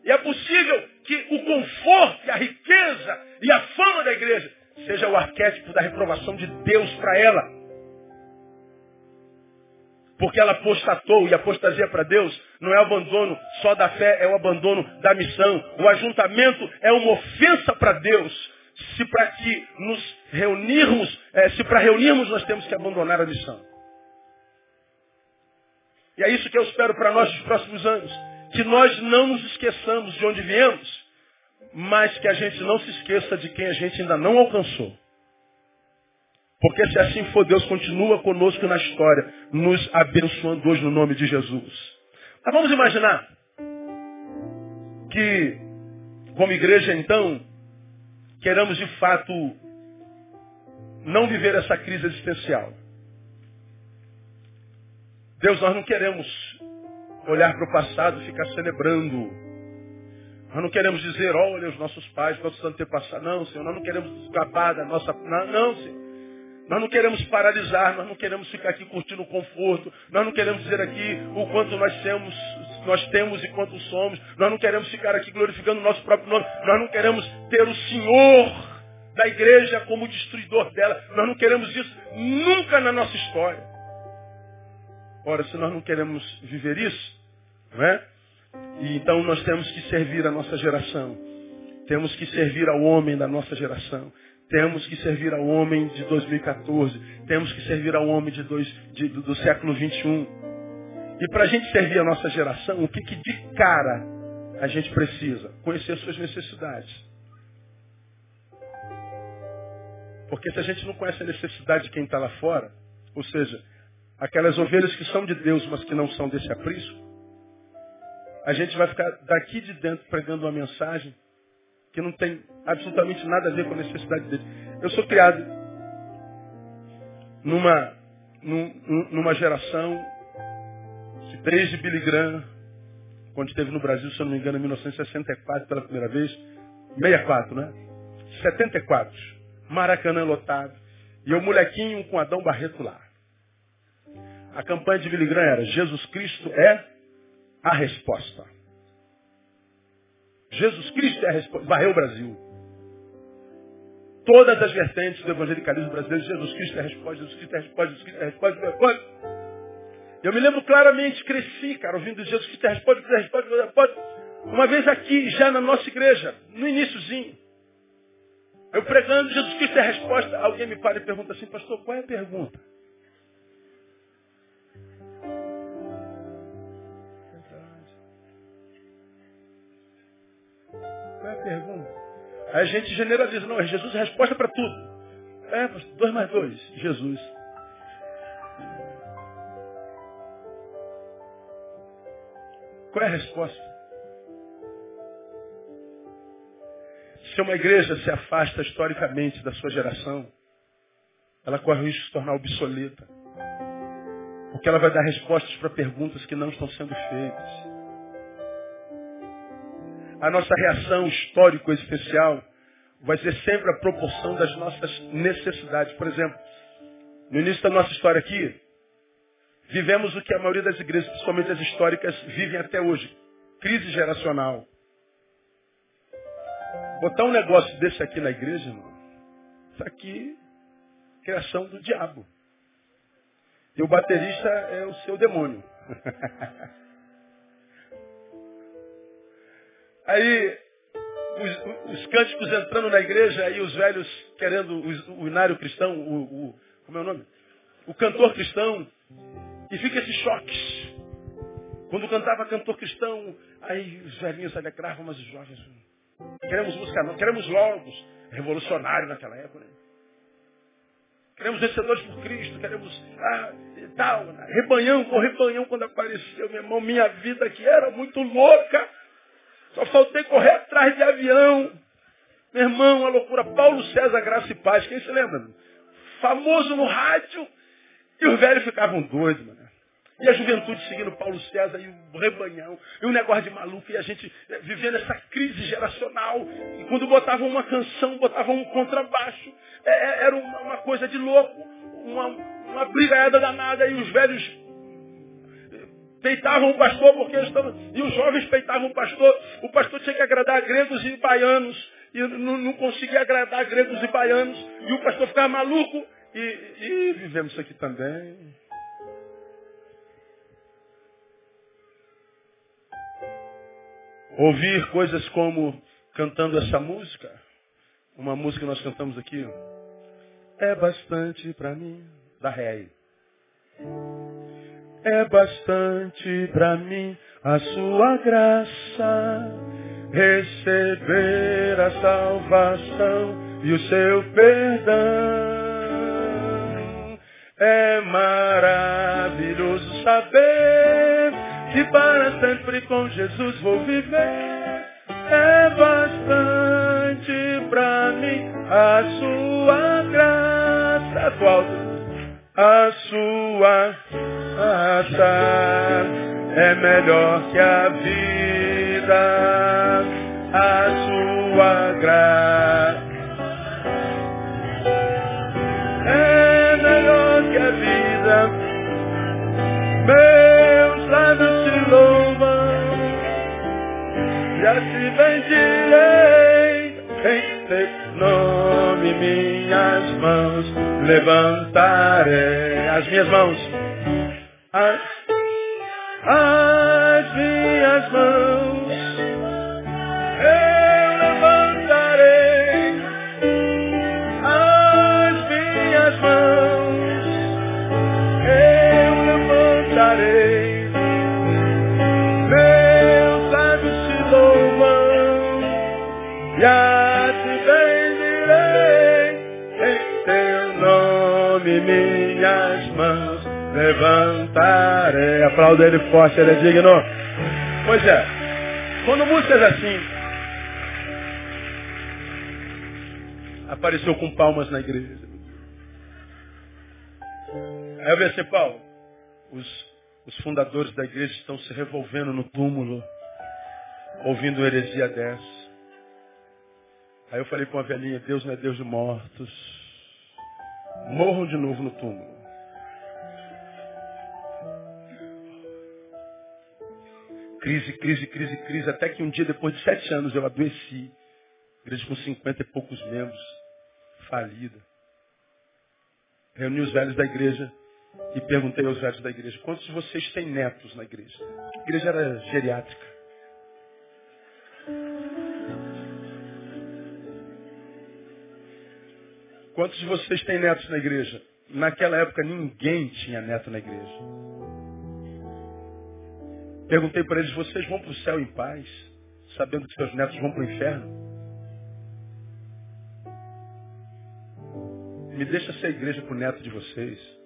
E é possível que o conforto, a riqueza e a fama da igreja seja o arquétipo da reprovação de Deus para ela. Porque ela apostatou e apostasia para Deus não é o abandono só da fé, é o abandono da missão. O ajuntamento é uma ofensa para Deus se para que nos reunirmos, é, se para reunirmos nós temos que abandonar a missão. E é isso que eu espero para nós nos próximos anos. Que nós não nos esqueçamos de onde viemos, mas que a gente não se esqueça de quem a gente ainda não alcançou. Porque se assim for, Deus continua conosco na história, nos abençoando hoje no nome de Jesus. Mas vamos imaginar que, como igreja, então, queremos de fato não viver essa crise existencial. Deus, nós não queremos olhar para o passado e ficar celebrando. Nós não queremos dizer, olha, os nossos pais, nossos antepassados. Não, Senhor, nós não queremos escapar da nossa. Não, não, Senhor. Nós não queremos paralisar, nós não queremos ficar aqui curtindo o conforto, nós não queremos dizer aqui o quanto nós temos, nós temos e quanto somos, nós não queremos ficar aqui glorificando o nosso próprio nome, nós não queremos ter o Senhor da igreja como destruidor dela, nós não queremos isso nunca na nossa história. Ora, se nós não queremos viver isso, não é? E então nós temos que servir a nossa geração. Temos que servir ao homem da nossa geração. Temos que servir ao homem de 2014. Temos que servir ao homem de dois, de, do, do, século 21. E para a gente servir a nossa geração, o que, que de cara a gente precisa? Conhecer suas necessidades. Porque se a gente não conhece a necessidade de quem está lá fora, ou seja, aquelas ovelhas que são de Deus, mas que não são desse aprisco, a gente vai ficar daqui de dentro pregando uma mensagem que não tem absolutamente nada a ver com a necessidade dele. Eu sou criado numa, numa geração, desde Billy Graham, quando esteve no Brasil, se eu não me engano, em 1964 pela primeira vez, 64, né? 74. Maracanã lotado. E eu molequinho com Adão Barreto lá. A campanha de Billy Graham era Jesus Cristo é a resposta. Jesus Cristo é a resposta. Varreu o Brasil. Todas as vertentes do evangelicalismo brasileiro, Jesus Cristo é a resposta, Jesus Cristo é a resposta, Jesus Cristo é a resposta, Jesus Cristo é a resposta. Eu me lembro claramente, cresci, cara, ouvindo Jesus Cristo é a resposta, Cristo é a resposta, Cristo é a resposta. Uma vez aqui, já na nossa igreja, no iníciozinho, eu pregando, Jesus Cristo é a resposta, alguém me para e pergunta assim, pastor, qual é a pergunta? Pergunta? Aí a gente generaliza, não, Jesus é resposta para tudo. É, dois mais dois, Jesus. Qual é a resposta? Se uma igreja se afasta historicamente da sua geração, ela corre o risco de se tornar obsoleta. Porque ela vai dar respostas para perguntas que não estão sendo feitas a nossa reação histórico-existencial vai ser sempre a proporção das nossas necessidades. Por exemplo, no início da nossa história aqui, vivemos o que a maioria das igrejas, principalmente as históricas, vivem até hoje. Crise geracional. Botar um negócio desse aqui na igreja, irmão, isso aqui é criação do diabo. E o baterista é o seu demônio. Aí os, os, cânticos entrando na igreja, aí os velhos querendo o, inário cristão, o, o, como é o nome? O cantor cristão, e fica esses choques. Quando cantava cantor cristão, aí os velhinhos alegravam, mas os jovens. Queremos música não, queremos logos. Revolucionário naquela época, né? Queremos vencedores por Cristo, queremos ah, e tal. Né? Rebanhão com rebanhão quando apareceu, meu irmão, minha vida que era muito louca. Só faltei correr atrás de avião. Meu irmão, a loucura. Paulo César Graça e Paz, quem se lembra? Famoso no rádio. E os velhos ficavam doidos, mano. E a juventude seguindo Paulo César e o rebanhão. E um negócio de maluco. E a gente eh, vivendo essa crise geracional. E quando botavam uma canção, botavam um contrabaixo. É, é era uma, uma, coisa de louco. Uma, uma brigada danada. E os velhos peitavam o pastor porque eles estavam. E os jovens peitavam o pastor. O pastor tinha que agradar gregos e baianos. E não, não conseguia agradar gregos e baianos. E o pastor ficava maluco. E, e vivemos isso aqui também. Ouvir coisas como cantando essa música. Uma música que nós cantamos aqui. É bastante para mim. Da ré é bastante para mim a sua graça, receber a salvação e o seu perdão. É maravilhoso saber que para sempre com Jesus vou viver. É bastante pra mim a sua graça. Atual a sua graça é melhor que a vida, a sua graça é melhor que a vida. Meus lábios te louvam, já se bendirei em teu nome, minhas mãos levantarei as minhas mãos. As, as minhas mãos. Eu levantarei. Aplauda ele forte, ele é digno. Pois é, quando músicas assim apareceu com palmas na igreja. Aí eu vi assim, Paulo, os, os fundadores da igreja estão se revolvendo no túmulo, ouvindo heresia dessa. Aí eu falei com a velhinha, Deus não é Deus de mortos. Morram de novo no túmulo. Crise, crise, crise, crise. Até que um dia, depois de sete anos, eu adoeci. Igreja com cinquenta e poucos membros. Falida. Reuni os velhos da igreja e perguntei aos velhos da igreja, quantos de vocês têm netos na igreja? A igreja era geriátrica. Quantos de vocês têm netos na igreja? Naquela época ninguém tinha neto na igreja. Perguntei para eles, vocês vão para o céu em paz, sabendo que seus netos vão para o inferno? Me deixa ser igreja para o neto de vocês.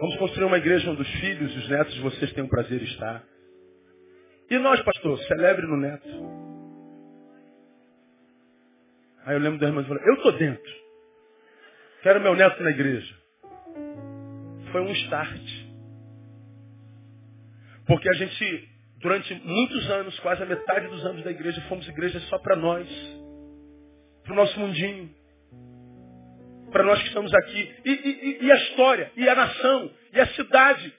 Vamos construir uma igreja onde os filhos e os netos de vocês tenham prazer em estar. E nós, pastor, celebre no neto. Aí eu lembro da irmã falando, eu estou dentro. Quero meu neto na igreja. Foi um start. Porque a gente, durante muitos anos, quase a metade dos anos da igreja, fomos igreja só para nós. Para o nosso mundinho. Para nós que estamos aqui. E, e, e a história, e a nação, e a cidade.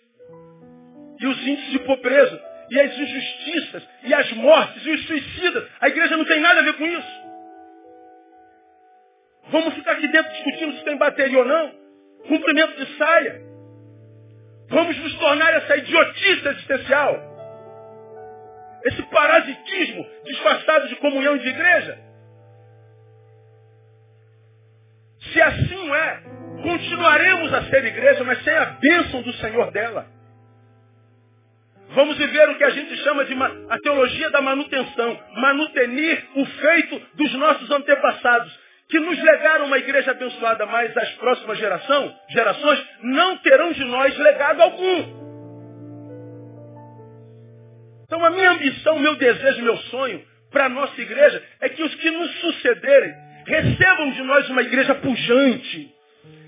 E os índices de pobreza, e as injustiças, e as mortes, e os suicidas. A igreja não tem nada a ver com isso. Vamos ficar aqui dentro discutindo se tem bateria ou não? Cumprimento de saia. Vamos nos tornar essa idiotice existencial. Esse parasitismo disfarçado de comunhão de igreja. Se assim é, continuaremos a ser igreja, mas sem a bênção do Senhor dela. Vamos viver o que a gente chama de a teologia da manutenção. Manutenir o feito dos nossos antepassados que nos legaram uma igreja abençoada, mas as próximas geração, gerações não terão de nós legado algum. Então a minha ambição, meu desejo, meu sonho para a nossa igreja é que os que nos sucederem recebam de nós uma igreja pujante,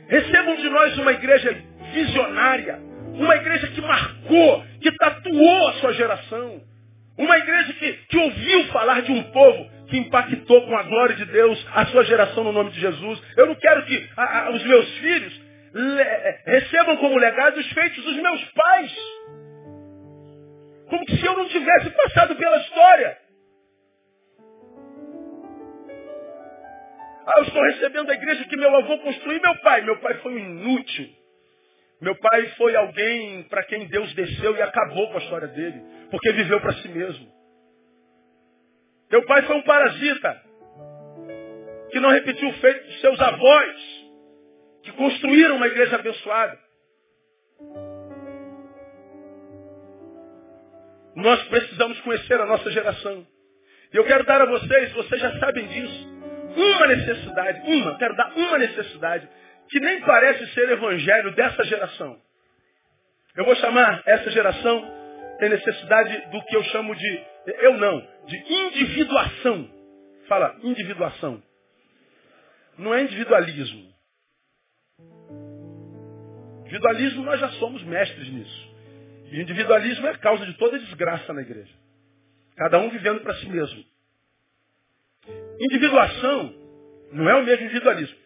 recebam de nós uma igreja visionária, uma igreja que marcou, que tatuou a sua geração, uma igreja que, que ouviu falar de um povo que impactou com a glória de Deus a sua geração no nome de Jesus. Eu não quero que a, a, os meus filhos le, recebam como legado os feitos dos meus pais. Como se eu não tivesse passado pela história. Ah, eu estou recebendo a igreja que meu avô construiu meu pai. Meu pai foi um inútil. Meu pai foi alguém para quem Deus desceu e acabou com a história dele. Porque viveu para si mesmo. Teu pai foi um parasita. Que não repetiu o feito dos seus avós. Que construíram uma igreja abençoada. Nós precisamos conhecer a nossa geração. E eu quero dar a vocês, vocês já sabem disso, uma necessidade, uma, quero dar uma necessidade que nem parece ser evangelho dessa geração. Eu vou chamar essa geração tem necessidade do que eu chamo de, eu não, de individuação. Fala, individuação. Não é individualismo. Individualismo nós já somos mestres nisso. E individualismo é a causa de toda desgraça na igreja. Cada um vivendo para si mesmo. Individuação não é o mesmo individualismo.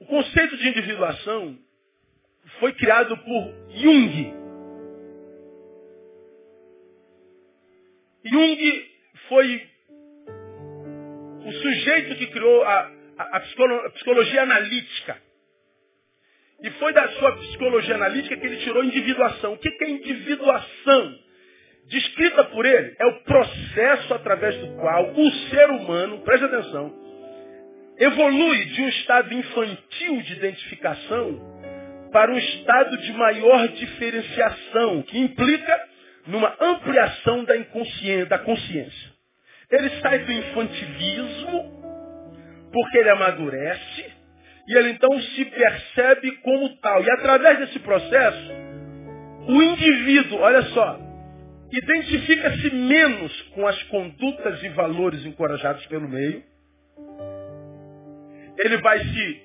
O conceito de individuação foi criado por Jung. Jung foi o sujeito que criou a, a, a psicologia analítica. E foi da sua psicologia analítica que ele tirou individuação. O que é individuação? Descrita por ele, é o processo através do qual o ser humano, preste atenção, evolui de um estado infantil de identificação para um estado de maior diferenciação, que implica numa ampliação da, inconsciência, da consciência. Ele sai do infantilismo, porque ele amadurece, e ele então se percebe como tal. E através desse processo, o indivíduo, olha só, identifica-se menos com as condutas e valores encorajados pelo meio. Ele vai se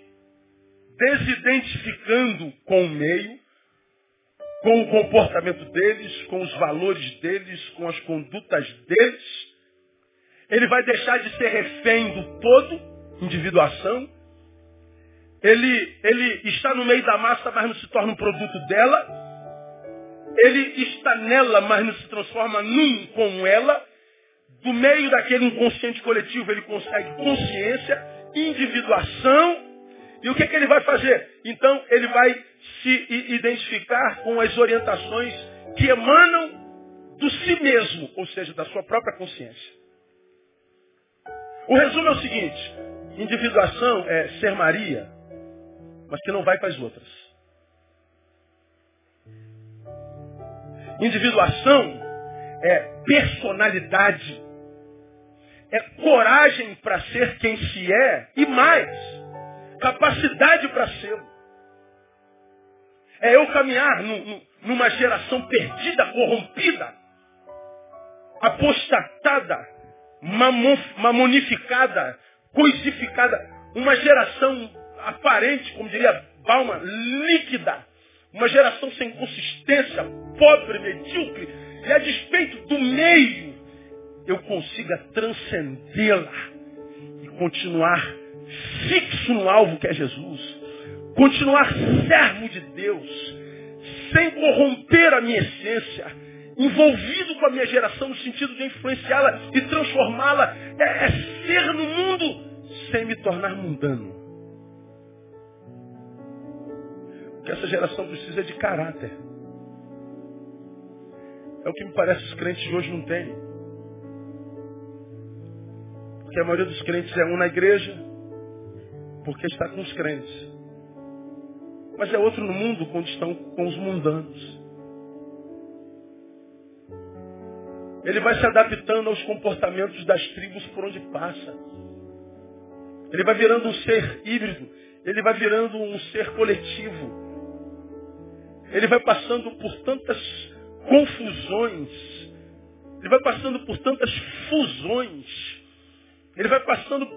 desidentificando com o meio com o comportamento deles, com os valores deles, com as condutas deles. Ele vai deixar de ser refém do todo, individuação. Ele, ele está no meio da massa, mas não se torna um produto dela. Ele está nela, mas não se transforma num com ela. Do meio daquele inconsciente coletivo, ele consegue consciência, individuação. E o que, que ele vai fazer? Então, ele vai se identificar com as orientações que emanam do si mesmo, ou seja, da sua própria consciência. O resumo é o seguinte: individuação é ser Maria, mas que não vai para as outras. Individuação é personalidade, é coragem para ser quem se é e mais, capacidade para ser. É eu caminhar numa geração perdida, corrompida, apostatada, mamonificada, coisificada. Uma geração aparente, como diria Bauman, líquida. Uma geração sem consistência, pobre, medíocre. E a despeito do meio, eu consiga transcendê-la e continuar fixo no alvo que é Jesus continuar servo de Deus, sem corromper a minha essência, envolvido com a minha geração no sentido de influenciá-la e transformá-la, é, é ser no mundo sem me tornar mundano. O que essa geração precisa é de caráter. É o que me parece os crentes de hoje não têm. Porque a maioria dos crentes é um na igreja, porque está com os crentes. Mas é outro no mundo quando estão com os mundanos. Ele vai se adaptando aos comportamentos das tribos por onde passa. Ele vai virando um ser híbrido. Ele vai virando um ser coletivo. Ele vai passando por tantas confusões. Ele vai passando por tantas fusões. Ele vai passando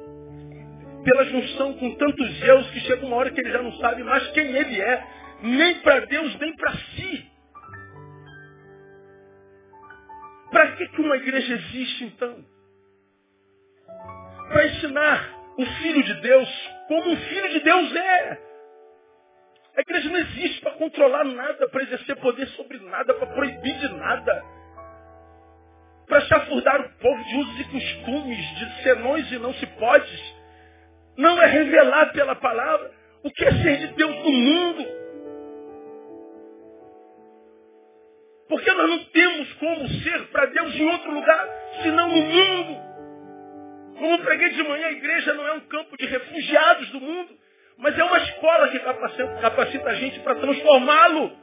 pela junção com tantos eus que chega uma hora que ele já não sabe mais quem ele é, nem para Deus, nem para si. Para que, que uma igreja existe então? Para ensinar o Filho de Deus como um Filho de Deus é. A igreja não existe para controlar nada, para exercer poder sobre nada, para proibir de nada. Para chafurdar o povo de usos e costumes, de senões e não se pode não é revelar pela palavra o que é ser de Deus no mundo. Porque nós não temos como ser para Deus em outro lugar, senão no mundo. Como preguei de manhã, a igreja não é um campo de refugiados do mundo, mas é uma escola que capacita, a gente para transformá-lo.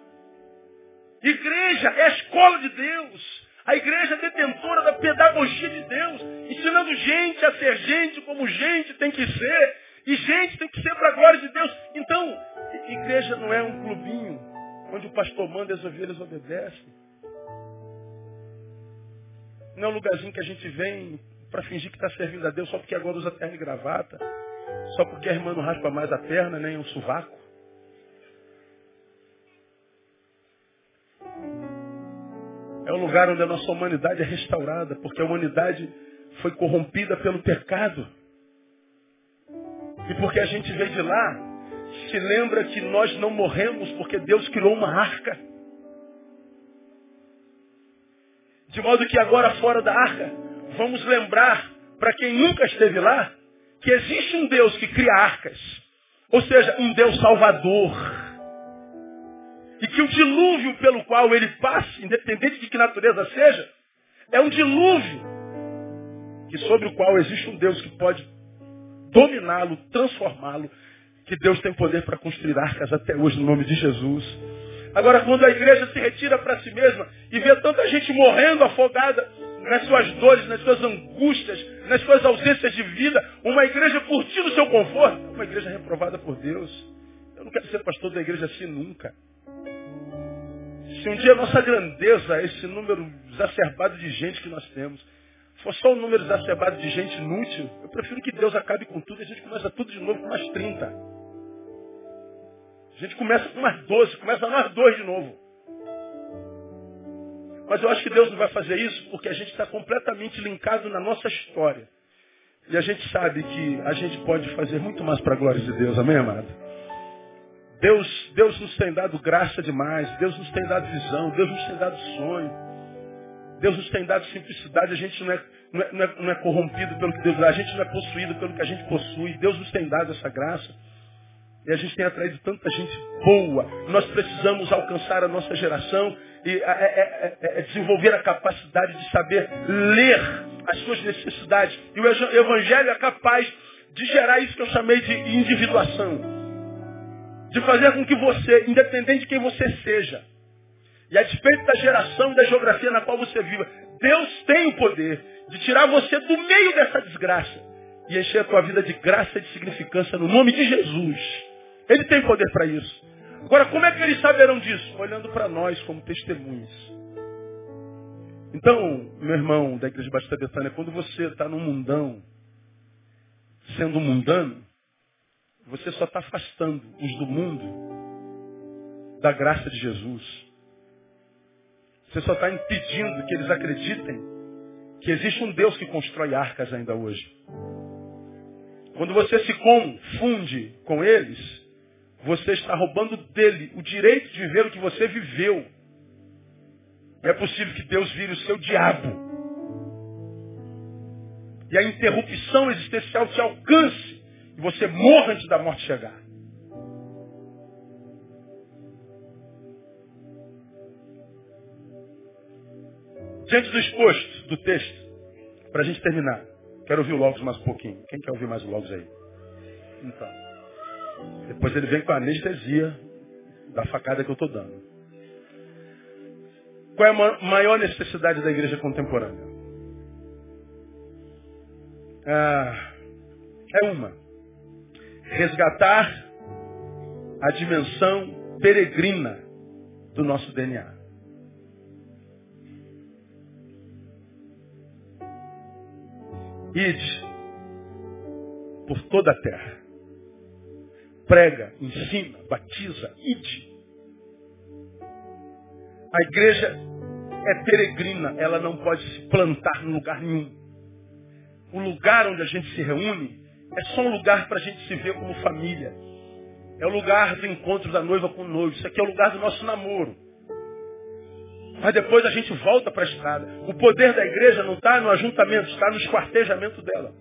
Igreja é a escola de Deus. A igreja detentora da pedagogia de Deus, ensinando gente a ser gente como gente tem que ser. E gente tem que ser para a glória de Deus. Então, igreja não é um clubinho onde o pastor manda e as ovelhas obedecem. Não é um lugarzinho que a gente vem para fingir que está servindo a Deus só porque agora usa terno e gravata. Só porque a irmã não raspa mais a perna, nem o sovaco. É um lugar onde a nossa humanidade é restaurada, porque a humanidade foi corrompida pelo pecado. E porque a gente veio de lá, se lembra que nós não morremos porque Deus criou uma arca. De modo que agora fora da arca, vamos lembrar para quem nunca esteve lá, que existe um Deus que cria arcas. Ou seja, um Deus salvador. E que o dilúvio pelo qual ele passa, independente de que natureza seja, é um dilúvio que sobre o qual existe um Deus que pode dominá-lo, transformá-lo, que Deus tem poder para construir arcas até hoje no nome de Jesus. Agora, quando a igreja se retira para si mesma e vê tanta gente morrendo afogada nas suas dores, nas suas angústias, nas suas ausências de vida, uma igreja curtindo o seu conforto, uma igreja reprovada por Deus. Eu não quero ser pastor da igreja assim nunca. Se um dia a nossa grandeza, esse número exacerbado de gente que nós temos, for só um número exacerbado de gente inútil, eu prefiro que Deus acabe com tudo e a gente começa tudo de novo com mais 30. A gente começa com mais 12, começa mais dois de novo. Mas eu acho que Deus não vai fazer isso porque a gente está completamente linkado na nossa história. E a gente sabe que a gente pode fazer muito mais para a glória de Deus, amém, amado? Deus, Deus nos tem dado graça demais, Deus nos tem dado visão, Deus nos tem dado sonho, Deus nos tem dado simplicidade, a gente não é, não é, não é, não é corrompido pelo que Deus dá, a gente não é possuído pelo que a gente possui, Deus nos tem dado essa graça. E a gente tem atraído tanta gente boa. Nós precisamos alcançar a nossa geração e é, é, é, desenvolver a capacidade de saber ler as suas necessidades. E o Evangelho é capaz de gerar isso que eu chamei de individuação de fazer com que você, independente de quem você seja, e a despeito da geração e da geografia na qual você viva, Deus tem o poder de tirar você do meio dessa desgraça e encher a tua vida de graça e de significância no nome de Jesus. Ele tem poder para isso. Agora, como é que eles saberão disso? Olhando para nós como testemunhas. Então, meu irmão da Igreja Batista Betânia, quando você está no mundão, sendo mundano, você só está afastando os do mundo da graça de Jesus. Você só está impedindo que eles acreditem que existe um Deus que constrói arcas ainda hoje. Quando você se confunde com eles, você está roubando dele o direito de viver o que você viveu. É possível que Deus vire o seu diabo. E a interrupção existencial te alcance e você morra antes da morte chegar. Diante do exposto do texto, para a gente terminar, quero ouvir o Logos mais um pouquinho. Quem quer ouvir mais o Logos aí? Então. Depois ele vem com a anestesia da facada que eu estou dando. Qual é a maior necessidade da igreja contemporânea? Ah, é uma resgatar a dimensão peregrina do nosso DNA. Ide por toda a terra. Prega, ensina, batiza, ide. A igreja é peregrina, ela não pode se plantar em lugar nenhum. O lugar onde a gente se reúne é só um lugar para a gente se ver como família. É o lugar do encontro da noiva com o noivo. Isso aqui é o lugar do nosso namoro. Mas depois a gente volta para a estrada. O poder da igreja não está no ajuntamento, está no esquartejamento dela.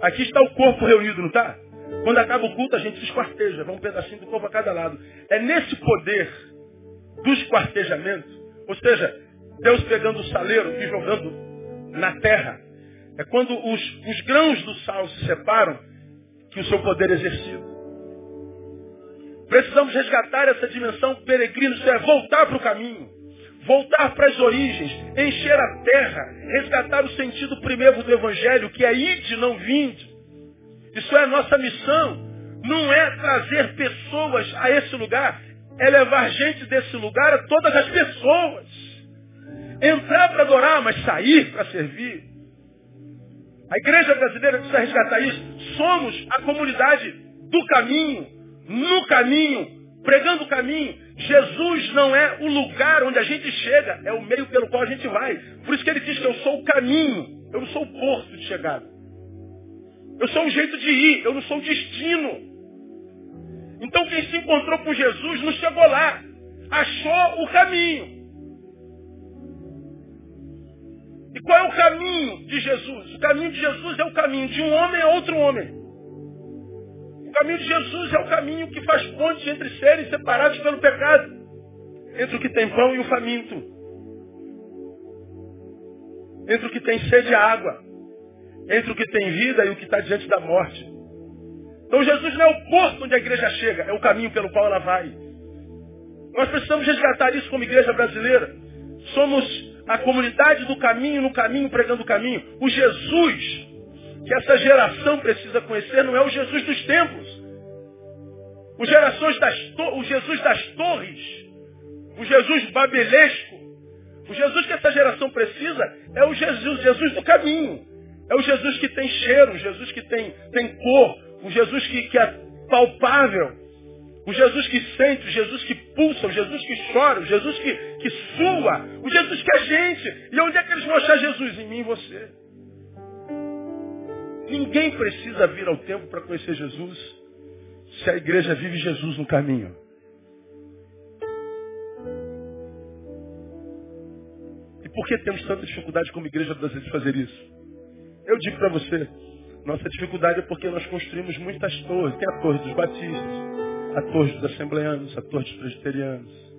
Aqui está o corpo reunido, não está? Quando acaba o culto, a gente se esquarteja. Vai um pedacinho do corpo a cada lado. É nesse poder do esquartejamento, ou seja, Deus pegando o saleiro e jogando na terra, é quando os, os grãos do sal se separam que o seu poder é exercido. Precisamos resgatar essa dimensão peregrina, isso é voltar para o caminho, voltar para as origens, encher a terra, resgatar o sentido primeiro do Evangelho, que é ide, não vinde. Isso é a nossa missão. não é trazer pessoas a esse lugar, é levar gente desse lugar a todas as pessoas. Entrar para adorar, mas sair para servir. A igreja brasileira precisa resgatar isso. Somos a comunidade do caminho, no caminho, pregando o caminho. Jesus não é o lugar onde a gente chega, é o meio pelo qual a gente vai. Por isso que ele diz que eu sou o caminho, eu não sou o porto de chegada. Eu sou um jeito de ir, eu não sou o destino. Então quem se encontrou com Jesus não chegou lá, achou o caminho. Qual é o caminho de Jesus? O caminho de Jesus é o caminho de um homem a outro homem. O caminho de Jesus é o caminho que faz pontes entre seres separados pelo pecado. Entre o que tem pão e o faminto. Entre o que tem sede e água. Entre o que tem vida e o que está diante da morte. Então Jesus não é o porto onde a igreja chega, é o caminho pelo qual ela vai. Nós precisamos resgatar isso como igreja brasileira. Somos a comunidade do caminho, no caminho, pregando o caminho. O Jesus que essa geração precisa conhecer não é o Jesus dos templos. O, gerações das o Jesus das torres. O Jesus babelesco. O Jesus que essa geração precisa é o Jesus, Jesus do caminho. É o Jesus que tem cheiro, o Jesus que tem, tem cor, o Jesus que, que é palpável, o Jesus que sente, o Jesus que pulsa, o Jesus que chora, o Jesus que, que sua, o Jesus que é gente. E onde é que eles vão achar Jesus? Em mim e você. Ninguém precisa vir ao templo para conhecer Jesus se a igreja vive Jesus no caminho. E por que temos tanta dificuldade como igreja brasileira de fazer isso? Eu digo para você, nossa dificuldade é porque nós construímos muitas torres. Tem a torre dos batistas, a torre dos assembleanos, a torre dos presbiterianos,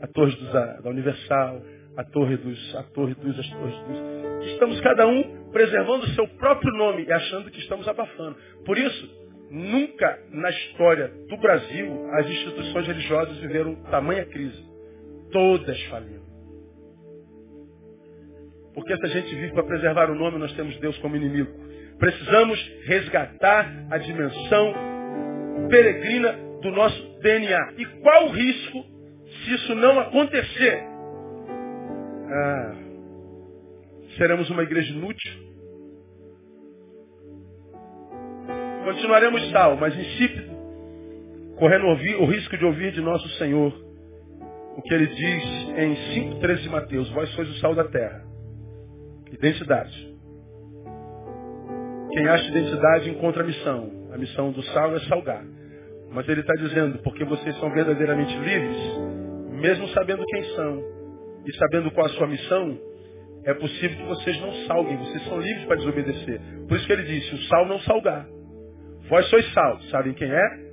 a torre dos, da Universal, a torre dos, a torre dos, as torres dos. Estamos cada um preservando o seu próprio nome e achando que estamos abafando. Por isso, nunca na história do Brasil as instituições religiosas viveram tamanha crise. Todas faliram. Porque se a gente vive para preservar o nome, nós temos Deus como inimigo. Precisamos resgatar a dimensão peregrina do nosso DNA. E qual o risco se isso não acontecer? Ah, seremos uma igreja inútil? Continuaremos tal, mas insípido, correndo o risco de ouvir de nosso Senhor o que ele diz em 5,13 de Mateus, vós sois o sal da terra. Identidade. Quem acha identidade encontra a missão. A missão do sal é salgar. Mas ele está dizendo, porque vocês são verdadeiramente livres, mesmo sabendo quem são e sabendo qual a sua missão, é possível que vocês não salguem, vocês são livres para desobedecer. Por isso que ele disse, o sal não salgar. Vós sois sal, sabem quem é,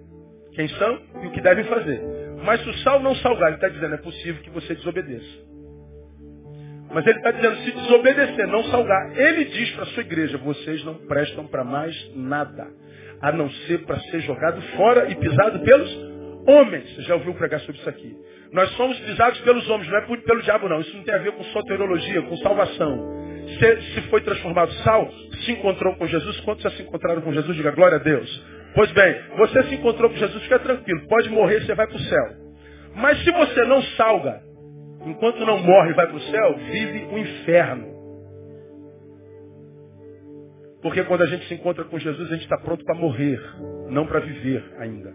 quem são e o que devem fazer. Mas se o sal não salgar, ele está dizendo, é possível que você desobedeça. Mas ele está dizendo, se desobedecer, não salgar. Ele diz para a sua igreja, vocês não prestam para mais nada. A não ser para ser jogado fora e pisado pelos homens. Você já ouviu pregar sobre isso aqui? Nós somos pisados pelos homens, não é pelo diabo não. Isso não tem a ver com soteriologia, com salvação. Se, se foi transformado sal, se encontrou com Jesus. Quantos já se encontraram com Jesus? Diga glória a Deus. Pois bem, você se encontrou com Jesus, fica tranquilo. Pode morrer, você vai para o céu. Mas se você não salga, enquanto não morre e vai para o céu, vive o inferno. Porque quando a gente se encontra com Jesus, a gente está pronto para morrer, não para viver ainda.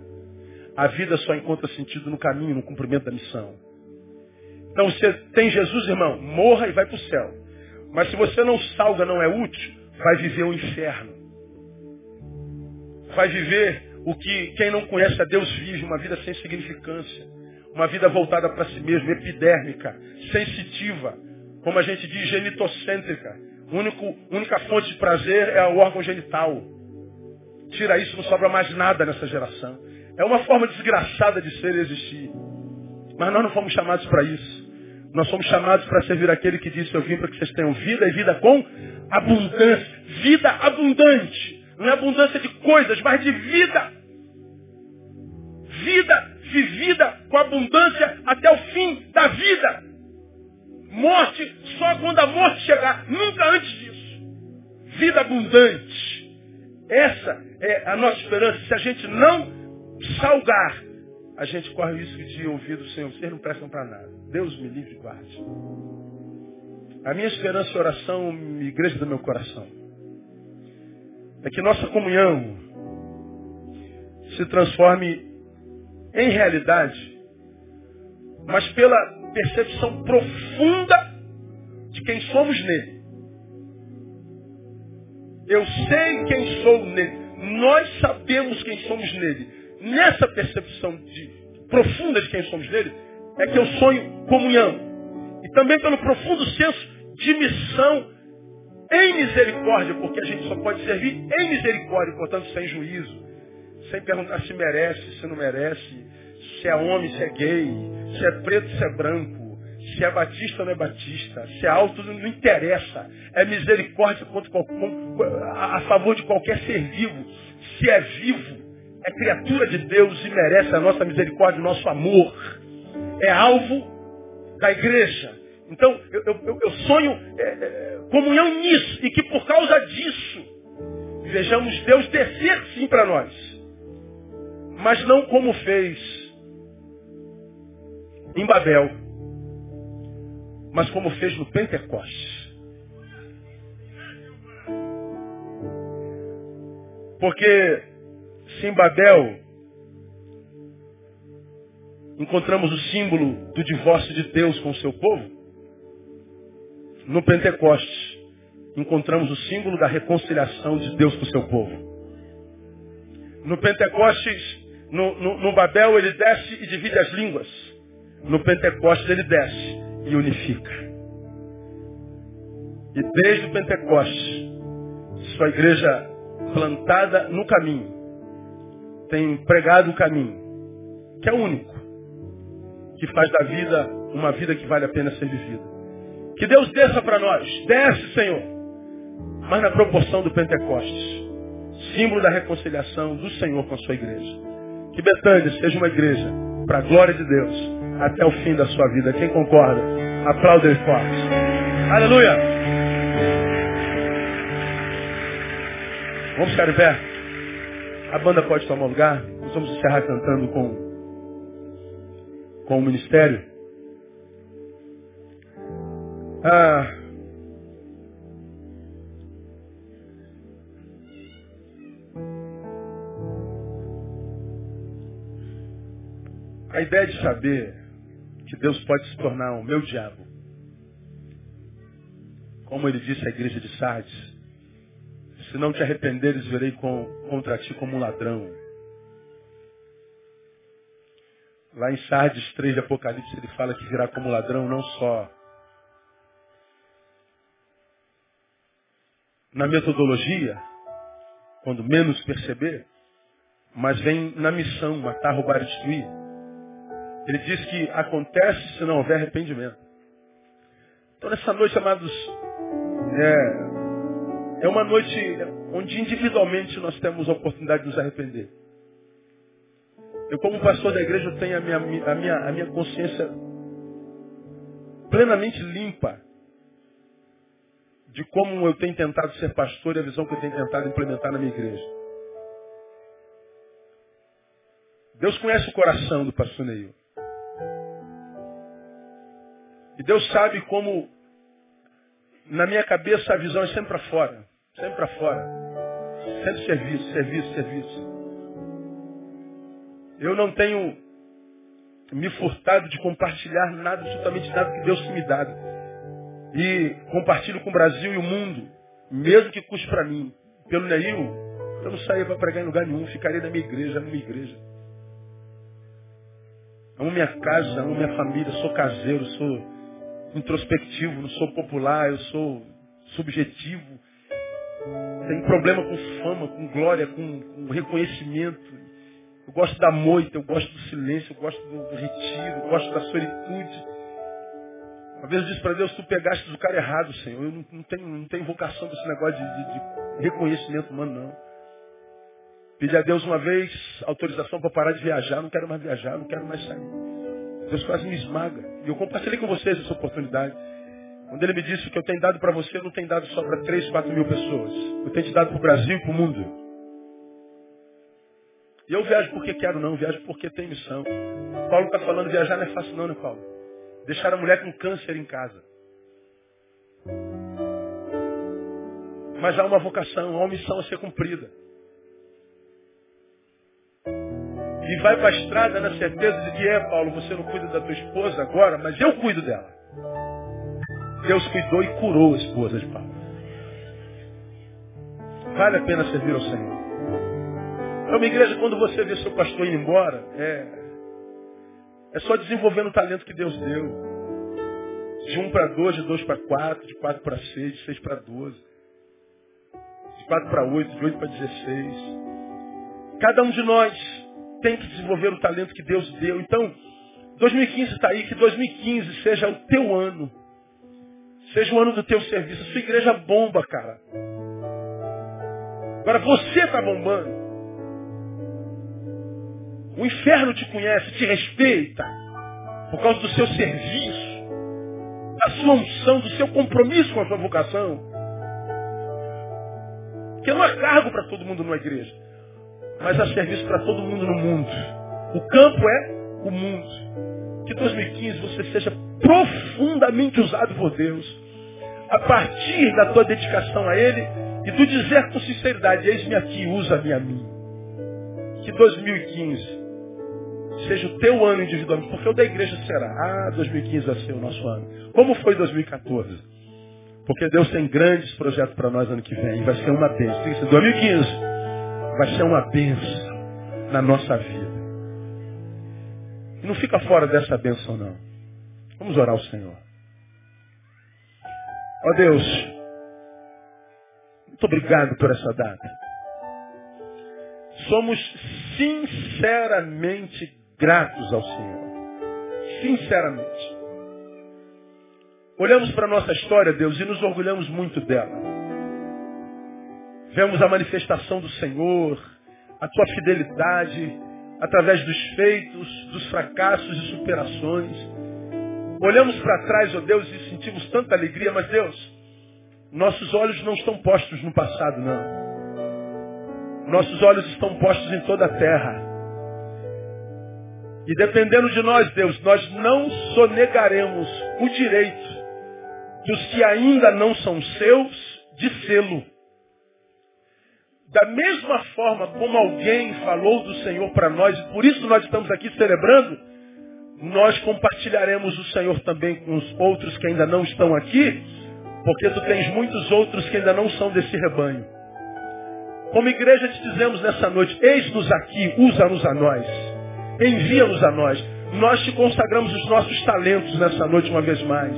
A vida só encontra sentido no caminho, no cumprimento da missão. Então você tem Jesus, irmão, morra e vai para o céu. Mas se você não salga, não é útil, vai viver o inferno. Vai viver o que quem não conhece a Deus vive, uma vida sem significância. Uma vida voltada para si mesmo, epidérmica, sensitiva, como a gente diz, genitocêntrica. Único, única fonte de prazer é o órgão genital. Tira isso, não sobra mais nada nessa geração. É uma forma desgraçada de ser e existir. Mas nós não fomos chamados para isso. Nós somos chamados para servir aquele que disse, eu vim para que vocês tenham vida e vida com abundância. Vida abundante. Não é abundância de coisas, mas de vida. Vida vivida com abundância até o fim da vida. Morte só quando a morte chegar, nunca antes disso. Vida abundante Essa é a nossa esperança. Se a gente não salgar, a gente corre o risco de ouvir do Senhor. Vocês não prestam para nada. Deus me livre e guarde. A minha esperança e oração, igreja do meu coração, é que nossa comunhão se transforme em realidade, mas pela percepção profunda de quem somos nele. Eu sei quem sou nele. Nós sabemos quem somos nele. Nessa percepção de, profunda de quem somos nele, é que eu sonho comunhão. E também pelo profundo senso de missão em misericórdia, porque a gente só pode servir em misericórdia, portanto, sem juízo, sem perguntar se merece, se não merece, se é homem, se é gay, se é preto, se é branco, se é batista ou não é batista, se é alto, não interessa. É misericórdia a favor de qualquer ser vivo. Se é vivo, é criatura de Deus e merece a nossa misericórdia, o nosso amor. É alvo da igreja. Então, eu, eu, eu sonho é, é, comunhão nisso, e que por causa disso, vejamos Deus descer sim para nós. Mas não como fez em Babel, mas como fez no Pentecostes. Porque se em Babel encontramos o símbolo do divórcio de Deus com o seu povo, no Pentecostes, encontramos o símbolo da reconciliação de Deus com o seu povo. No Pentecostes, no, no, no Babel, ele desce e divide as línguas. No Pentecostes, ele desce e unifica. E desde o Pentecostes, sua igreja plantada no caminho, tem pregado o caminho, que é único, que faz da vida uma vida que vale a pena ser vivida. Que Deus desça para nós. Desce, Senhor. Mas na proporção do Pentecostes. Símbolo da reconciliação do Senhor com a sua igreja. Que Betânia seja uma igreja para a glória de Deus até o fim da sua vida. Quem concorda? Aplauda forte. Aleluia. Vamos ficar em pé. A banda pode tomar lugar. Nós vamos encerrar cantando com, com o ministério. Ah, a ideia de saber que Deus pode se tornar o meu diabo, como ele disse à igreja de Sardes, se não te arrependeres, verei com, contra ti como um ladrão. Lá em Sardes 3 de Apocalipse ele fala que virá como ladrão não só na metodologia, quando menos perceber, mas vem na missão, matar, roubar e destruir. Ele diz que acontece se não houver arrependimento. Então nessa noite, amados, é, é uma noite onde individualmente nós temos a oportunidade de nos arrepender. Eu como pastor da igreja tenho a minha, a minha, a minha consciência plenamente limpa de como eu tenho tentado ser pastor e a visão que eu tenho tentado implementar na minha igreja. Deus conhece o coração do pastor Neil. E Deus sabe como, na minha cabeça, a visão é sempre para fora. Sempre para fora. Sempre serviço, serviço, serviço. Eu não tenho me furtado de compartilhar nada, absolutamente nada que Deus me dá e compartilho com o Brasil e o mundo, mesmo que custe para mim. Pelo Neil, eu não saía para pregar em lugar nenhum, ficaria na minha igreja, na minha igreja. Amo minha casa, amo minha família, sou caseiro, sou introspectivo, não sou popular, eu sou subjetivo. Tenho problema com fama, com glória, com, com reconhecimento. Eu gosto da moita, eu gosto do silêncio, eu gosto do retiro, eu gosto da solitude. Uma vez eu disse para Deus, tu pegaste o cara errado, Senhor. Eu não, não, tenho, não tenho vocação para esse negócio de, de, de, reconhecimento humano, não. Pedi a Deus uma vez autorização para parar de viajar. Não quero mais viajar, não quero mais sair. Deus quase me esmaga. E eu compartilhei com vocês essa oportunidade. Quando ele me disse que eu tenho dado para você, eu não tenho dado só para 3, 4 mil pessoas. Eu tenho te dado para o Brasil e para o mundo. E eu viajo porque quero, não. Viajo porque tem missão. Paulo está falando, viajar não é fácil não, né, Paulo? Deixar a mulher com câncer em casa. Mas há uma vocação, há uma missão a ser cumprida. E vai para a estrada na certeza de que é, Paulo, você não cuida da tua esposa agora, mas eu cuido dela. Deus cuidou e curou a esposa de Paulo. Vale a pena servir ao Senhor. Então, igreja, quando você vê seu pastor indo embora, é, é só desenvolvendo o talento que Deus deu. De um para dois, de dois para quatro, de quatro para seis, de seis para doze. De quatro para oito, de oito para dezesseis. Cada um de nós tem que desenvolver o talento que Deus deu. Então, 2015 está aí, que 2015 seja o teu ano. Seja o ano do teu serviço. Sua igreja bomba, cara. Agora você está bombando. O inferno te conhece, te respeita. Por causa do seu serviço. Da sua unção, do seu compromisso com a sua vocação. Porque não há cargo para todo mundo numa igreja. Mas há serviço para todo mundo no mundo. O campo é o mundo. Que 2015 você seja profundamente usado por Deus. A partir da tua dedicação a Ele e do dizer com sinceridade, eis-me aqui, usa-me a mim. Que 2015 seja o teu ano individualmente, porque o da igreja será. Ah, 2015 vai ser o nosso ano. Como foi 2014? Porque Deus tem grandes projetos para nós ano que vem. Vai ser uma bênção. 2015 vai ser uma bênção na nossa vida. E não fica fora dessa bênção, não. Vamos orar ao Senhor. Ó Deus, muito obrigado por essa data. Somos sinceramente gratos ao Senhor. Sinceramente. Olhamos para a nossa história, Deus, e nos orgulhamos muito dela. Vemos a manifestação do Senhor, a tua fidelidade, através dos feitos, dos fracassos e superações. Olhamos para trás, ó oh Deus, e sentimos tanta alegria, mas Deus, nossos olhos não estão postos no passado, não. Nossos olhos estão postos em toda a terra. E dependendo de nós, Deus, nós não sonegaremos o direito dos que ainda não são seus de sê-lo. Da mesma forma como alguém falou do Senhor para nós, e por isso nós estamos aqui celebrando, nós compartilharemos o Senhor também com os outros que ainda não estão aqui, porque tu tens muitos outros que ainda não são desse rebanho. Como igreja te dizemos nessa noite, eis-nos aqui, usa-nos a nós, envia-nos a nós. Nós te consagramos os nossos talentos nessa noite uma vez mais.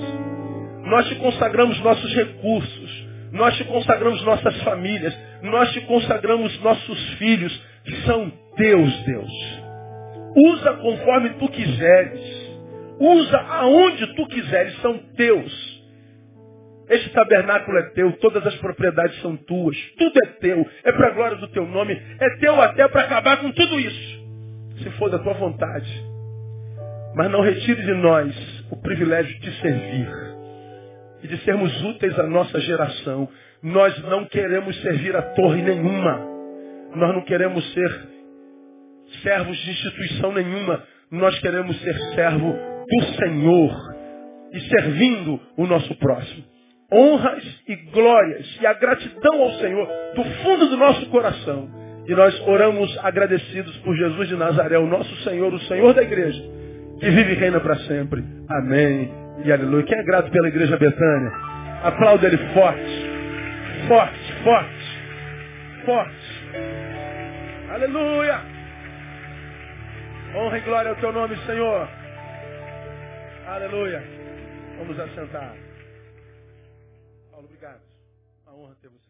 Nós te consagramos nossos recursos. Nós te consagramos nossas famílias. Nós te consagramos nossos filhos. São teus, Deus. Usa conforme tu quiseres. Usa aonde tu quiseres. São teus. Este tabernáculo é teu, todas as propriedades são tuas, tudo é teu, é para a glória do teu nome, é teu até para acabar com tudo isso, se for da tua vontade. Mas não retire de nós o privilégio de servir e de sermos úteis à nossa geração. Nós não queremos servir a torre nenhuma, nós não queremos ser servos de instituição nenhuma, nós queremos ser servo do Senhor e servindo o nosso próximo honras e glórias e a gratidão ao Senhor do fundo do nosso coração. E nós oramos agradecidos por Jesus de Nazaré, o nosso Senhor, o Senhor da igreja, que vive e reina para sempre. Amém e aleluia. Quem é grato pela igreja Betânia? Aplauda ele forte, forte, forte, forte. Aleluia. Honra e glória ao teu nome, Senhor. Aleluia. Vamos assentar. honra ter você